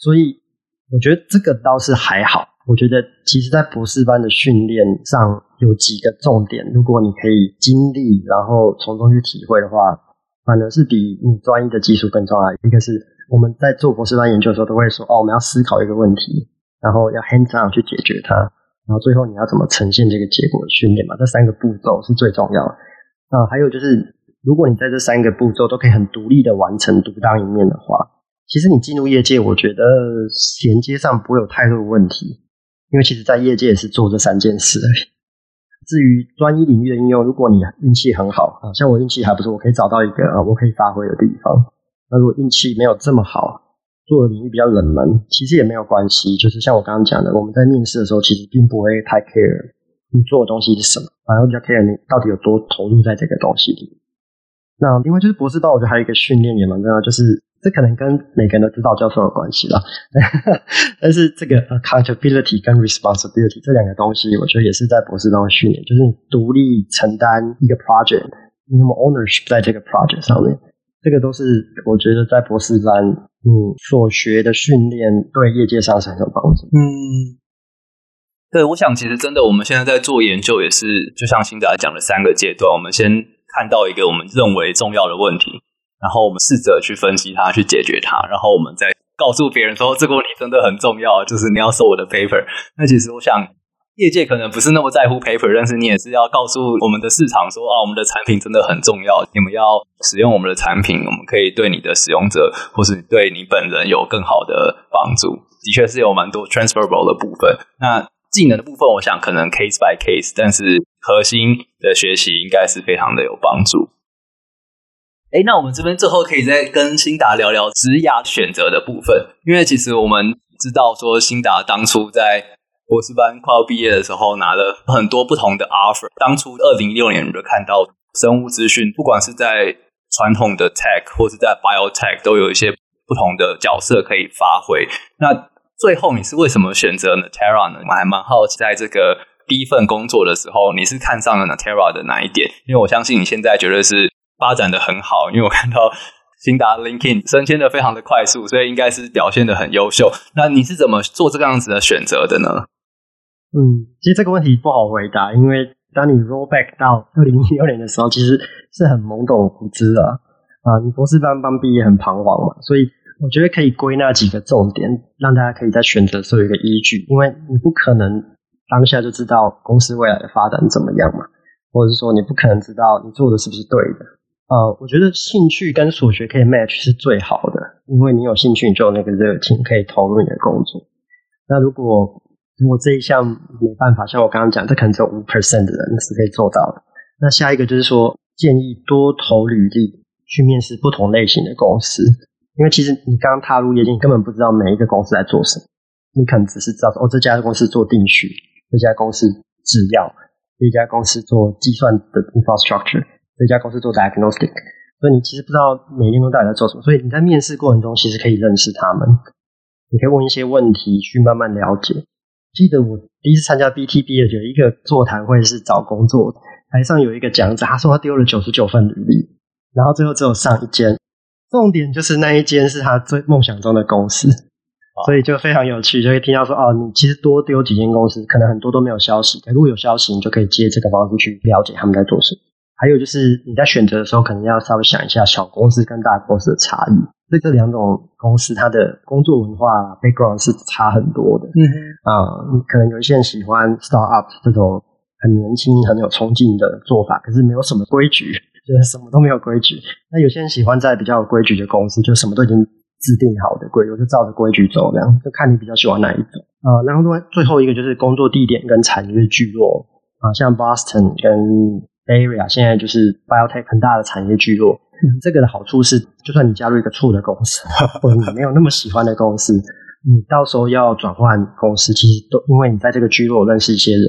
所以我觉得这个倒是还好。我觉得其实，在博士班的训练上有几个重点，如果你可以经历，然后从中去体会的话，反而是比你专业的技术更重要。一个是我们在做博士班研究的时候，都会说哦，我们要思考一个问题，然后要 hands on 去解决它。然后最后你要怎么呈现这个结果的训练嘛？这三个步骤是最重要的。啊，还有就是，如果你在这三个步骤都可以很独立的完成独当一面的话，其实你进入业界，我觉得衔接上不会有太多的问题。因为其实，在业界也是做这三件事而已。至于专一领域的应用，如果你运气很好啊，像我运气还不错，我可以找到一个啊，我可以发挥的地方。那如果运气没有这么好，做的领域比较冷门，其实也没有关系。就是像我刚刚讲的，我们在面试的时候，其实并不会太 care 你做的东西是什么，反而比较 care 你到底有多投入在这个东西里。那另外就是博士班，我觉得还有一个训练也蛮重要，就是这可能跟每个人的指导教授有关系啦。[LAUGHS] 但是这个 accountability 跟 responsibility 这两个东西，我觉得也是在博士班训练，就是你独立承担一个 project，你有没有 ownership 在这个 project 上面。这个都是我觉得在博士班，嗯，所学的训练对业界上是很有帮助。嗯，对，我想其实真的，我们现在在做研究也是，就像新达讲的三个阶段，我们先看到一个我们认为重要的问题，然后我们试着去分析它，去解决它，然后我们再告诉别人说这个问题真的很重要，就是你要收我的 paper。那其实我想。业界可能不是那么在乎 paper，但是你也是要告诉我们的市场说啊，我们的产品真的很重要，你们要使用我们的产品，我们可以对你的使用者或是对你本人有更好的帮助。的确是有蛮多 transferable 的部分。那技能的部分，我想可能 case by case，但是核心的学习应该是非常的有帮助。哎，那我们这边最后可以再跟新达聊聊职涯选择的部分，因为其实我们知道说新达当初在博士班快要毕业的时候，拿了很多不同的 offer。当初二零一六年，你就看到生物资讯，不管是在传统的 tech 或是在 biotech，都有一些不同的角色可以发挥。那最后你是为什么选择 Natera 呢？我还蛮好奇，在这个第一份工作的时候，你是看上了 Natera 的哪一点？因为我相信你现在绝对是发展的很好，因为我看到。新达 Linkin 升迁的非常的快速，所以应该是表现的很优秀。那你是怎么做这个样子的选择的呢？嗯，其实这个问题不好回答，因为当你 roll back 到二零一六年的时候，其实是很懵懂无知的啊。你博士班刚毕业很彷徨嘛，所以我觉得可以归纳几个重点，让大家可以在选择时候有一个依据。因为你不可能当下就知道公司未来的发展怎么样嘛，或者是说你不可能知道你做的是不是对的。呃，我觉得兴趣跟所学可以 match 是最好的，因为你有兴趣，你就有那个热情可以投入你的工作。那如果如果这一项没办法，像我刚刚讲，这可能只有五 percent 的人是可以做到的。那下一个就是说，建议多投履历去面试不同类型的公司，因为其实你刚踏入业界，你根本不知道每一个公司在做什么，你可能只是知道，哦，这家公司做定序，这家公司制药，这家公司做计算的 infrastructure。这家公司做 diagnostic，所以你其实不知道每一间公司到底在做什么。所以你在面试过程中，其实可以认识他们，你可以问一些问题去慢慢了解。记得我第一次参加 BTB 的有一个座谈会是找工作，台上有一个讲者，他说他丢了九十九份履历，然后最后只有上一间。重点就是那一间是他最梦想中的公司，所以就非常有趣，就会听到说哦，你其实多丢几间公司，可能很多都没有消息，如果有消息，你就可以借这个方式去了解他们在做什么。还有就是你在选择的时候，可能要稍微想一下小公司跟大公司的差异。所以这两种公司，它的工作文化 background 是差很多的。嗯啊、呃，可能有一些人喜欢 startup 这种很年轻、很有冲劲的做法，可是没有什么规矩，就是什么都没有规矩。那有些人喜欢在比较有规矩的公司，就什么都已经制定好的规矩，就照着规矩走，这样就看你比较喜欢哪一种。啊、呃，然后另外最后一个就是工作地点跟产业聚落啊、呃，像 Boston 跟 Area 现在就是 biotech 很大的产业聚落，这个的好处是，就算你加入一个错的公司，[LAUGHS] 或者你没有那么喜欢的公司，你到时候要转换公司，其实都因为你在这个聚落认识一些人，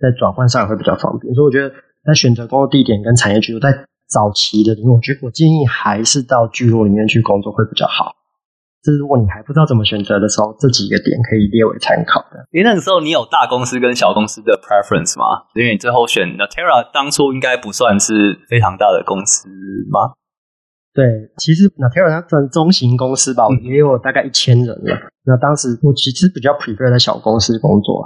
在转换上也会比较方便。所以我觉得在选择工作地点跟产业聚落，在早期的，我觉得我建议还是到聚落里面去工作会比较好。是如果你还不知道怎么选择的时候，这几个点可以列为参考的。因为那个时候你有大公司跟小公司的 preference 吗？因为你最后选 Natera，当初应该不算是非常大的公司吗？对，其实 Natera 它算中型公司吧，也有大概一千人了。嗯、那当时我其实比较 prefer 在小公司工作。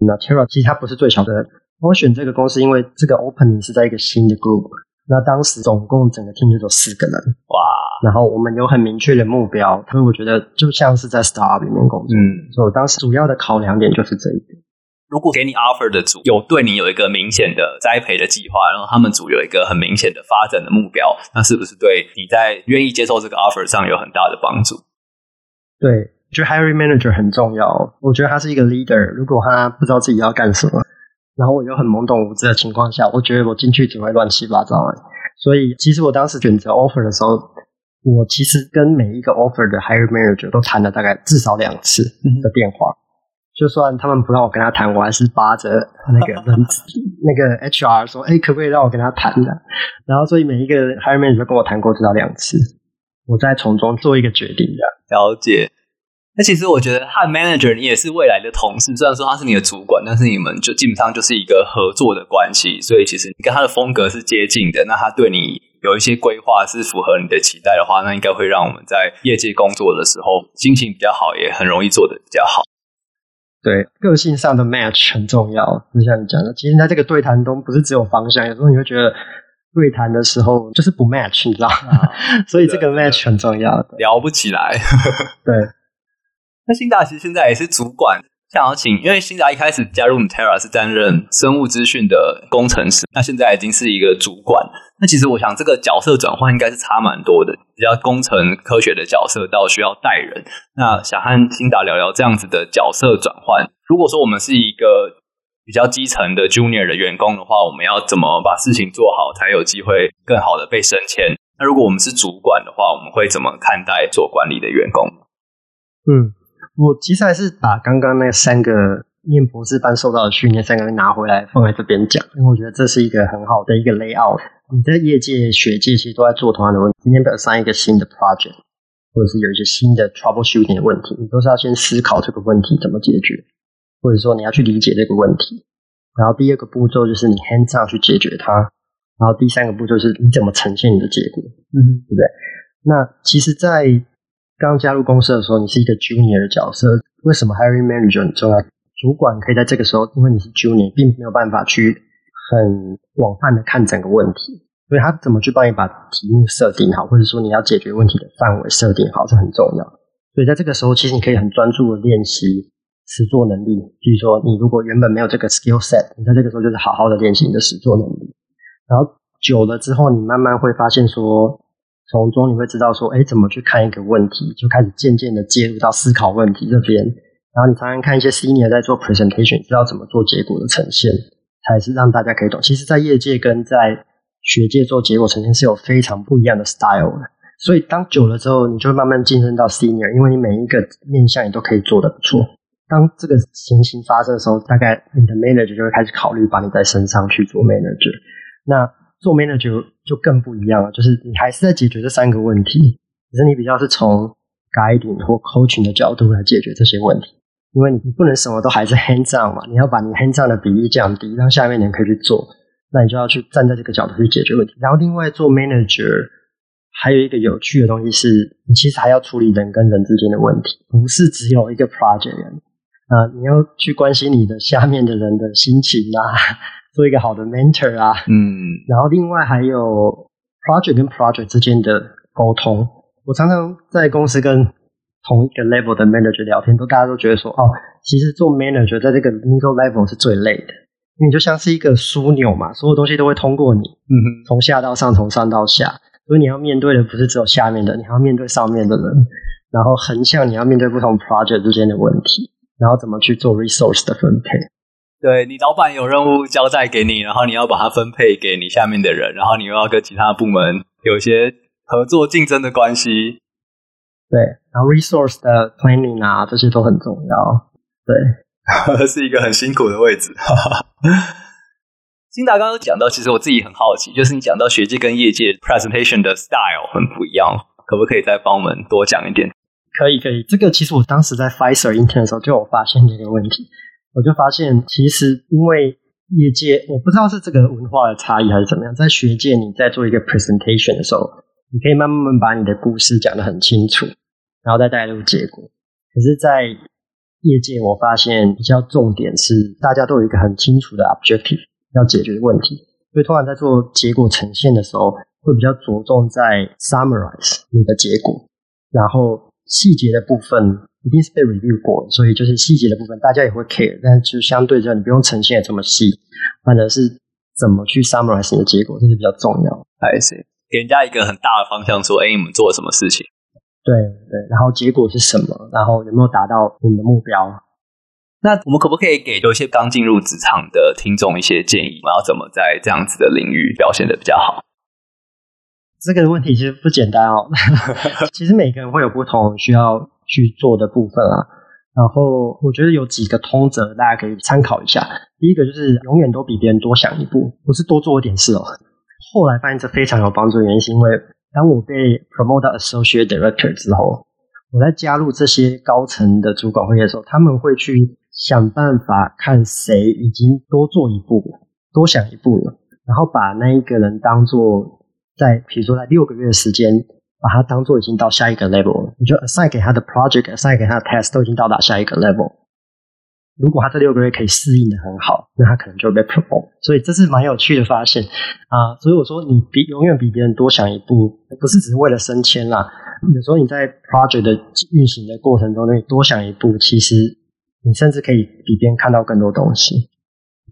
Natera 其实它不是最小的，我选这个公司，因为这个 opening 是在一个新的 group。那当时总共整个 team 就有四个人，哇！然后我们有很明确的目标，所以我觉得就像是在 startup 里面工作。嗯，所以我当时主要的考量点就是这一点。如果给你 offer 的组有对你有一个明显的栽培的计划，然后他们组有一个很明显的发展的目标，那是不是对你在愿意接受这个 offer 上有很大的帮助？对，我觉得 hiring manager 很重要。我觉得他是一个 leader，如果他不知道自己要干什么。然后我又很懵懂无知的情况下，我觉得我进去只会乱七八糟。所以其实我当时选择 offer 的时候，我其实跟每一个 offer 的 hiring manager 都谈了大概至少两次的电话。就算他们不让我跟他谈，我还是扒着那个人 [LAUGHS] 那个 HR 说：“哎，可不可以让我跟他谈的？”然后所以每一个 hiring manager 跟我谈过至少两次，我再从中做一个决定的。了解。那其实我觉得和 manager 你也是未来的同事，虽然说他是你的主管，但是你们就基本上就是一个合作的关系，所以其实你跟他的风格是接近的。那他对你有一些规划是符合你的期待的话，那应该会让我们在业界工作的时候心情比较好，也很容易做得比较好。对，个性上的 match 很重要，就像你讲的，其实在这个对谈中不是只有方向，有时候你会觉得对谈的时候就是不 match，你知道吗？[LAUGHS] 所以这个 match 很重要的，聊不起来。[LAUGHS] 对。那兴达其实现在也是主管，想要请，因为兴达一开始加入 Ntera 是担任生物资讯的工程师，那现在已经是一个主管。那其实我想这个角色转换应该是差蛮多的，比较工程科学的角色到需要带人。那想和兴达聊聊这样子的角色转换。如果说我们是一个比较基层的 Junior 的员工的话，我们要怎么把事情做好，才有机会更好的被升迁？那如果我们是主管的话，我们会怎么看待做管理的员工？嗯。我其实还是把刚刚那三个念博士班受到的训练三个拿回来放在这边讲，因为我觉得这是一个很好的一个 layout。你在业界、学界其实都在做同样的问题。今天比如上一个新的 project，或者是有一些新的 troubleshooting 的问题，你都是要先思考这个问题怎么解决，或者说你要去理解这个问题。然后第二个步骤就是你 hands on 去解决它，然后第三个步骤是你怎么呈现你的结果，嗯，对不对？那其实，在刚加入公司的时候，你是一个 junior 的角色，为什么 hiring manager 很重要？主管可以在这个时候，因为你是 junior，并没有办法去很广泛的看整个问题，所以他怎么去帮你把题目设定好，或者说你要解决问题的范围设定好，这很重要。所以在这个时候，其实你可以很专注的练习。实作能力，比如说你如果原本没有这个 skill set，你在这个时候就是好好的练习你的实作能力。然后久了之后，你慢慢会发现说，从中你会知道说，哎，怎么去看一个问题，就开始渐渐的介入到思考问题这边。然后你常常看一些 senior 在做 presentation，知道怎么做结果的呈现，才是让大家可以懂。其实，在业界跟在学界做结果呈现是有非常不一样的 style 的。所以当久了之后，你就会慢慢晋升到 senior，因为你每一个面向你都可以做得不错。当这个情形发生的时候，大概你的 manager 就会开始考虑把你带升上去做 manager。那做 manager 就更不一样了，就是你还是在解决这三个问题，只是你比较是从 guiding 或 coaching 的角度来解决这些问题。因为你不能什么都还是 hands on 嘛，你要把你 hands on 的比例降低，让下面的人可以去做。那你就要去站在这个角度去解决问题。然后另外做 manager 还有一个有趣的东西是，你其实还要处理人跟人之间的问题，不是只有一个 project 人。啊，你要去关心你的下面的人的心情啊，做一个好的 mentor 啊，嗯，然后另外还有 project 跟 project 之间的沟通。我常常在公司跟同一个 level 的 manager 聊天，都大家都觉得说，哦，其实做 manager 在这个 middle level 是最累的，因为你就像是一个枢纽嘛，所有东西都会通过你，嗯哼，从下到上，从上到下，所以你要面对的不是只有下面的，你还要面对上面的人，然后横向你要面对不同 project 之间的问题。然后怎么去做 resource 的分配？对，你老板有任务交代给你，然后你要把它分配给你下面的人，然后你又要跟其他部门有一些合作竞争的关系。对，然后 resource 的 planning 啊，这些都很重要。对，[LAUGHS] 是一个很辛苦的位置。[LAUGHS] 金达刚刚讲到，其实我自己很好奇，就是你讲到学界跟业界 presentation 的 style 很不一样，可不可以再帮我们多讲一点？可以可以，这个其实我当时在 Pfizer intern 的时候就有发现这个问题，我就发现其实因为业界我不知道是这个文化的差异还是怎么样，在学界你在做一个 presentation 的时候，你可以慢慢把你的故事讲得很清楚，然后再带入结果。可是，在业界我发现比较重点是大家都有一个很清楚的 objective 要解决的问题，所以通常在做结果呈现的时候，会比较着重在 summarize 你的结果，然后。细节的部分一定是被 review 过，所以就是细节的部分大家也会 care，但是就相对着你不用呈现这么细，反而是怎么去 summarize 你的结果，这是比较重要。I see，给人家一个很大的方向，说，哎，你们做了什么事情？对对，然后结果是什么？然后有没有达到你们的目标？那我们可不可以给有一些刚进入职场的听众一些建议？我要怎么在这样子的领域表现的比较好？这个问题其实不简单哦。[LAUGHS] 其实每个人会有不同需要去做的部分啊。然后我觉得有几个通则，大家可以参考一下。第一个就是永远都比别人多想一步，不是多做一点事哦。后来发现这非常有帮助的原因，是因为当我被 promote 到 associate director 之后，我在加入这些高层的主管会议的时候，他们会去想办法看谁已经多做一步、多想一步了，然后把那一个人当做。在比如说，在六个月的时间，把它当做已经到下一个 level 了，你就 assign 给他的 project，assign 给他的 test 都已经到达下一个 level。如果他这六个月可以适应的很好，那他可能就会被 promote。所以这是蛮有趣的发现啊。所以我说，你比永远比别人多想一步，不是只是为了升迁啦。有时候你在 project 的运行的过程中，你多想一步，其实你甚至可以比别人看到更多东西。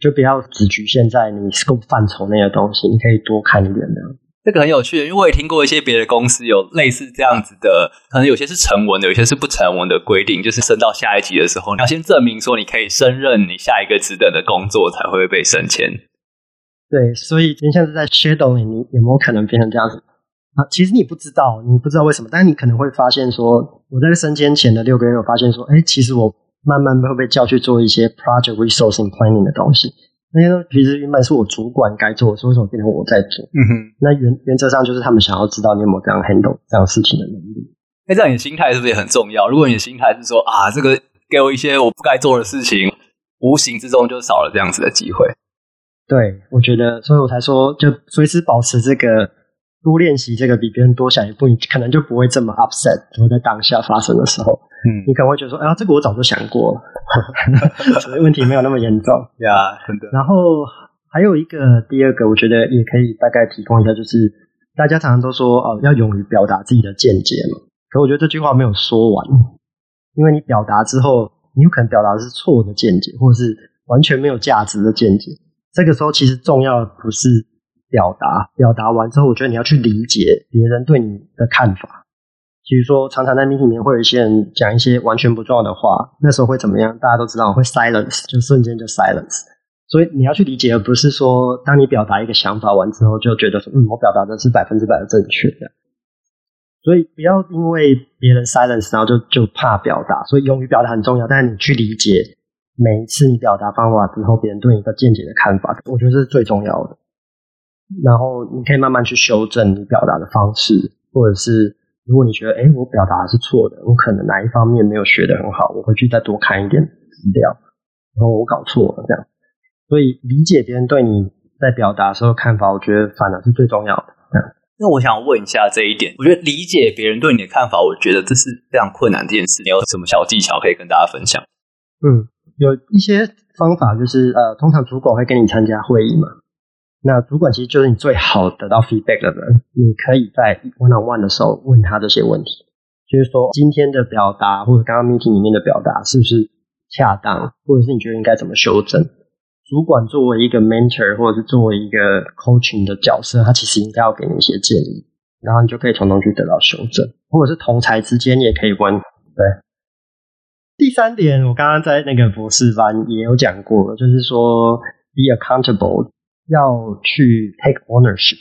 就不要只局限在你 scope 范畴内的东西，你可以多看一点的。这个很有趣的，因为我也听过一些别的公司有类似这样子的，可能有些是成文的，有些是不成文的规定，就是升到下一级的时候，你要先证明说你可以胜任你下一个职等的工作，才会被升迁。对，所以就像是在 shadow，你有没有可能变成这样子啊？其实你不知道，你不知道为什么，但是你可能会发现说，我在升迁前的六个月，我发现说，哎，其实我慢慢会被叫去做一些 project resourcing planning 的东西。那些东西其实原本是我主管该做的，所以为什么变成我在做？嗯哼。那原原则上就是他们想要知道你有没有这样 handle 这样事情的能力。那这样你的心态是不是也很重要？如果你的心态是说啊，这个给我一些我不该做的事情，无形之中就少了这样子的机会。对，我觉得，所以我才说，就随时保持这个。多练习这个比别人多想一步，你可能就不会这么 upset。如果在当下发生的时候，嗯，你可能会觉得说，哎呀，这个我早就想过了，[LAUGHS] 所以问题没有那么严重。呀，真的。然后还有一个第二个，我觉得也可以大概提供一下，就是大家常常都说哦，要勇于表达自己的见解嘛。可我觉得这句话没有说完，因为你表达之后，你有可能表达的是错的见解，或者是完全没有价值的见解。这个时候其实重要的不是。表达表达完之后，我觉得你要去理解别人对你的看法。比如说，常常在 meeting 里面会有一些人讲一些完全不重要的话，那时候会怎么样？大家都知道会 silence，就瞬间就 silence。所以你要去理解，而不是说当你表达一个想法完之后，就觉得说，嗯，我表达的是百分之百的正确的。所以不要因为别人 silence，然后就就怕表达。所以勇于表达很重要，但是你去理解每一次你表达方法之后，别人对你的见解的看法，我觉得是最重要的。然后你可以慢慢去修正你表达的方式，或者是如果你觉得，哎，我表达是错的，我可能哪一方面没有学得很好，我回去再多看一点资料，然后我搞错了这样。所以理解别人对你在表达的时候看法，我觉得反而是最重要的。那我想问一下这一点，我觉得理解别人对你的看法，我觉得这是非常困难的一件事。你有什么小技巧可以跟大家分享？嗯，有一些方法，就是呃，通常主管会跟你参加会议嘛。那主管其实就是你最好得到 feedback 的人，你可以在 one on one 的时候问他这些问题，就是说今天的表达或者刚刚 meeting 里面的表达是不是恰当，或者是你觉得应该怎么修正？主管作为一个 mentor 或者是作为一个 coaching 的角色，他其实应该要给你一些建议，然后你就可以从中去得到修正，或者是同才之间也可以问。对，第三点我刚刚在那个博士班也有讲过，就是说 be accountable。要去 take ownership，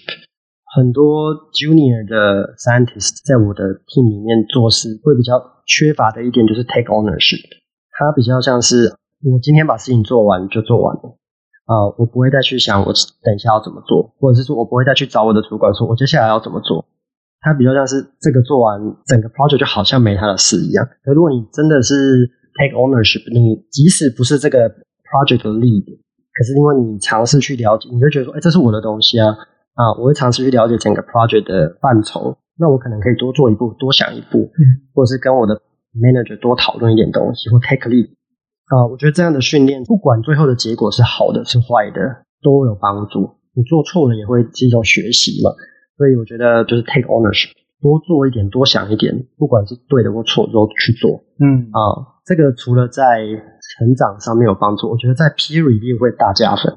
很多 junior 的 scientist 在我的 team 里面做事会比较缺乏的一点就是 take ownership，他比较像是我今天把事情做完就做完了，啊、我不会再去想我等一下要怎么做，或者是说我不会再去找我的主管说我接下来要怎么做，他比较像是这个做完整个 project 就好像没他的事一样。可如果你真的是 take ownership，你即使不是这个 project 的 lead。可是因为你尝试去了解，你就觉得说，哎，这是我的东西啊，啊，我会尝试去了解整个 project 的范畴，那我可能可以多做一步，多想一步，嗯，或者是跟我的 manager 多讨论一点东西，或 take lead，啊，我觉得这样的训练，不管最后的结果是好的是坏的，都有帮助。你做错了也会是一种学习嘛，所以我觉得就是 take ownership，多做一点，多想一点，不管是对的或错的都去做，嗯，啊，这个除了在成长上面有帮助，我觉得在 peer review 会大加分，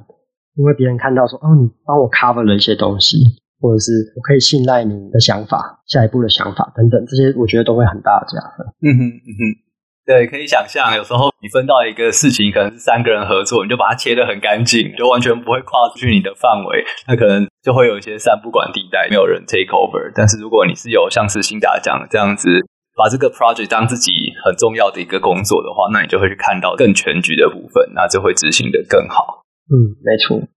因为别人看到说，哦，你帮我 cover 了一些东西，或者是我可以信赖你的想法、下一步的想法等等，这些我觉得都会很大加分。嗯哼嗯哼，对，可以想象，有时候你分到一个事情，可能是三个人合作，你就把它切得很干净，就完全不会跨出去你的范围，那可能就会有一些三不管地带，没有人 take over。但是如果你是有像是新达讲的这样子。把这个 project 当自己很重要的一个工作的话，那你就会去看到更全局的部分，那就会执行的更好。嗯，没错。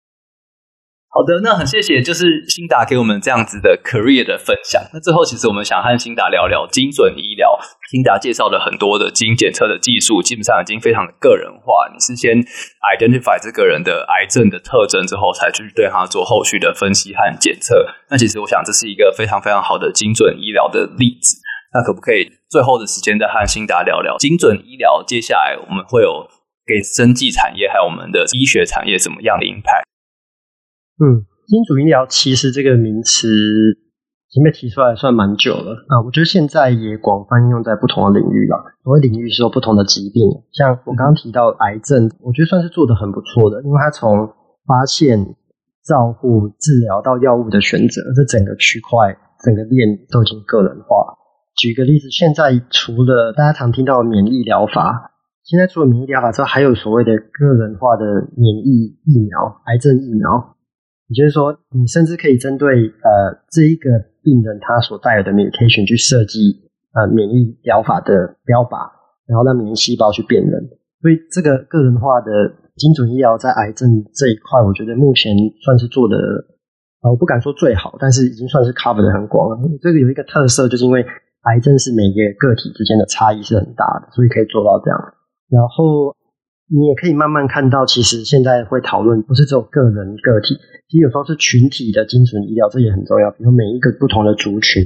好的，那很谢谢，就是辛达给我们这样子的 career 的分享。那最后，其实我们想和辛达聊聊精准医疗。辛达介绍了很多的基因检测的技术，基本上已经非常的个人化。你是先 identify 这个人的癌症的特征之后，才去对他做后续的分析和检测。那其实我想，这是一个非常非常好的精准医疗的例子。那可不可以最后的时间再和欣达聊聊精准医疗？接下来我们会有给生技产业还有我们的医学产业什么样的品牌嗯，精准医疗其实这个名词已经被提出来算蛮久了啊。我觉得现在也广泛应用在不同的领域了。所谓领域是有不同的疾病，像我刚刚提到癌症，我觉得算是做得很不错的，因为它从发现、照护、治疗到药物的选择，这整个区块、整个链都已经个人化。举个例子，现在除了大家常听到免疫疗法，现在除了免疫疗法之外，还有所谓的个人化的免疫疫苗、癌症疫苗。也就是说，你甚至可以针对呃这一个病人他所带有的 mutation 去设计呃免疫疗法的标靶，然后让免疫细胞去辨认。所以这个个人化的精准医疗在癌症这一块，我觉得目前算是做的，啊，我不敢说最好，但是已经算是 cover 的很广了。这个有一个特色，就是因为癌症是每个个体之间的差异是很大的，所以可以做到这样。然后你也可以慢慢看到，其实现在会讨论不是只有个人个体，其实有时候是群体的精准医疗，这也很重要。比如每一个不同的族群，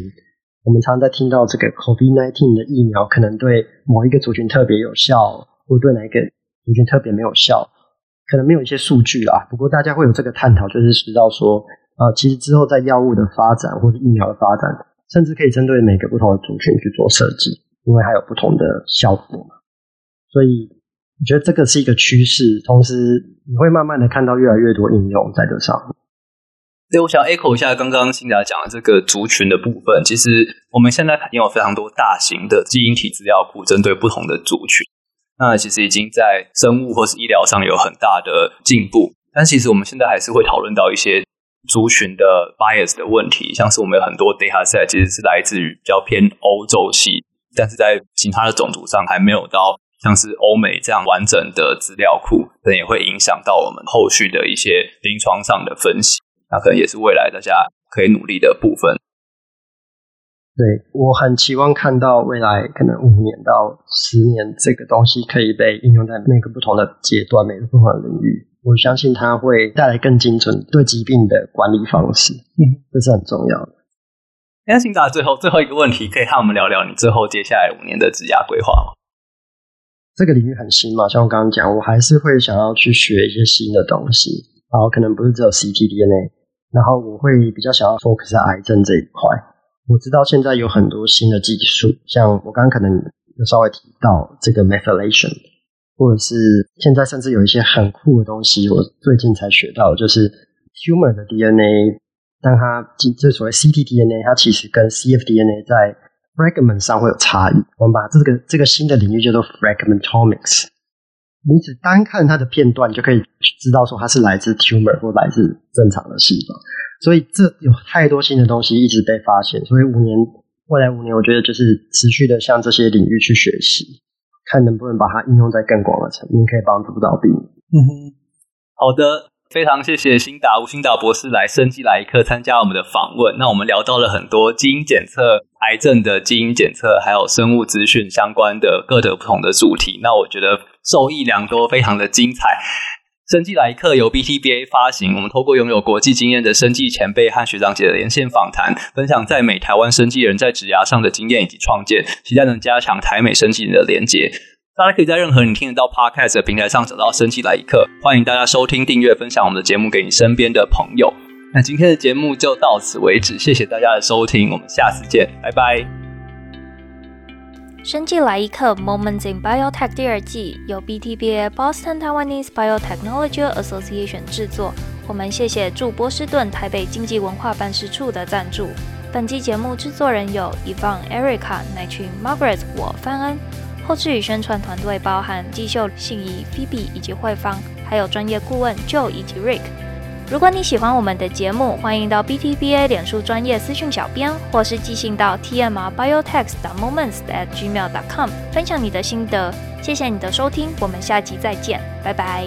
我们常常在听到这个 COVID-19 的疫苗可能对某一个族群特别有效，或对哪一个族群特别没有效，可能没有一些数据啦。不过大家会有这个探讨，就是知道说，啊，其实之后在药物的发展或者疫苗的发展，甚至可以针对每个不同的族群去做设计，因为它有不同的效果嘛。所以。我觉得这个是一个趋势，同时你会慢慢的看到越来越多应用在这上面。所以我想 echo 一下刚刚欣达讲的这个族群的部分。其实我们现在已经有非常多大型的基因体资料库，针对不同的族群。那其实已经在生物或是医疗上有很大的进步。但其实我们现在还是会讨论到一些族群的 bias 的问题，像是我们有很多 data set 其实是来自于比较偏欧洲系，但是在其他的种族上还没有到。像是欧美这样完整的资料库，可能也会影响到我们后续的一些临床上的分析，那可能也是未来大家可以努力的部分。对，我很期望看到未来可能五年到十年，这个东西可以被应用在每个不同的阶段、每个不同的领域。我相信它会带来更精准对疾病的管理方式，嗯，这是很重要的。那欣达，最后最后一个问题，可以和我们聊聊你最后接下来五年的职涯规划吗？这个领域很新嘛，像我刚刚讲，我还是会想要去学一些新的东西，然后可能不是只有 ctDNA，然后我会比较想要 focus 在癌症这一块。我知道现在有很多新的技术，像我刚刚可能有稍微提到这个 methylation，或者是现在甚至有一些很酷的东西，我最近才学到，就是 tumor 的 DNA，当它这所谓 ctDNA，它其实跟 cfDNA 在 fragment 上会有差异，我们把这个这个新的领域叫做 fragmentomics。你只单看它的片段，就可以知道说它是来自 tumor 或来自正常的细胞。所以这有太多新的东西一直被发现。所以五年，未来五年，我觉得就是持续的向这些领域去学习，看能不能把它应用在更广的层面，可以帮助到病人。嗯哼，好的。非常谢谢辛达吴辛达博士来生技来一课参加我们的访问。那我们聊到了很多基因检测、癌症的基因检测，还有生物资讯相关的各的不同的主题。那我觉得受益良多，非常的精彩。生技来一课由 BTBA 发行，我们透过拥有国际经验的生技前辈和学长姐的连线访谈，分享在美台湾生技人在职涯上的经验以及创建，期待能加强台美生技人的连结。大家可以在任何你听得到 Podcast 的平台上找到《生技来一课》，欢迎大家收听、订阅、分享我们的节目给你身边的朋友。那今天的节目就到此为止，谢谢大家的收听，我们下次见，拜拜。《生计来一课》Moments in Biotech 第二季由 BTBA Boston Taiwanese Biotechnology Association 制作，我们谢谢驻波士顿台北经济文化办事处的赞助。本期节目制作人有 Yvonne、Erica、乃群、Margaret、我范恩。后制与宣传团队包含季秀、信仪、Phoebe 以及慧芳，还有专业顾问 Joe 以及 Rick。如果你喜欢我们的节目，欢迎到 BTBA 脸书专业私讯小编，或是寄信到 tmrbiotech.moments@gmail.com 分享你的心得。谢谢你的收听，我们下集再见，拜拜。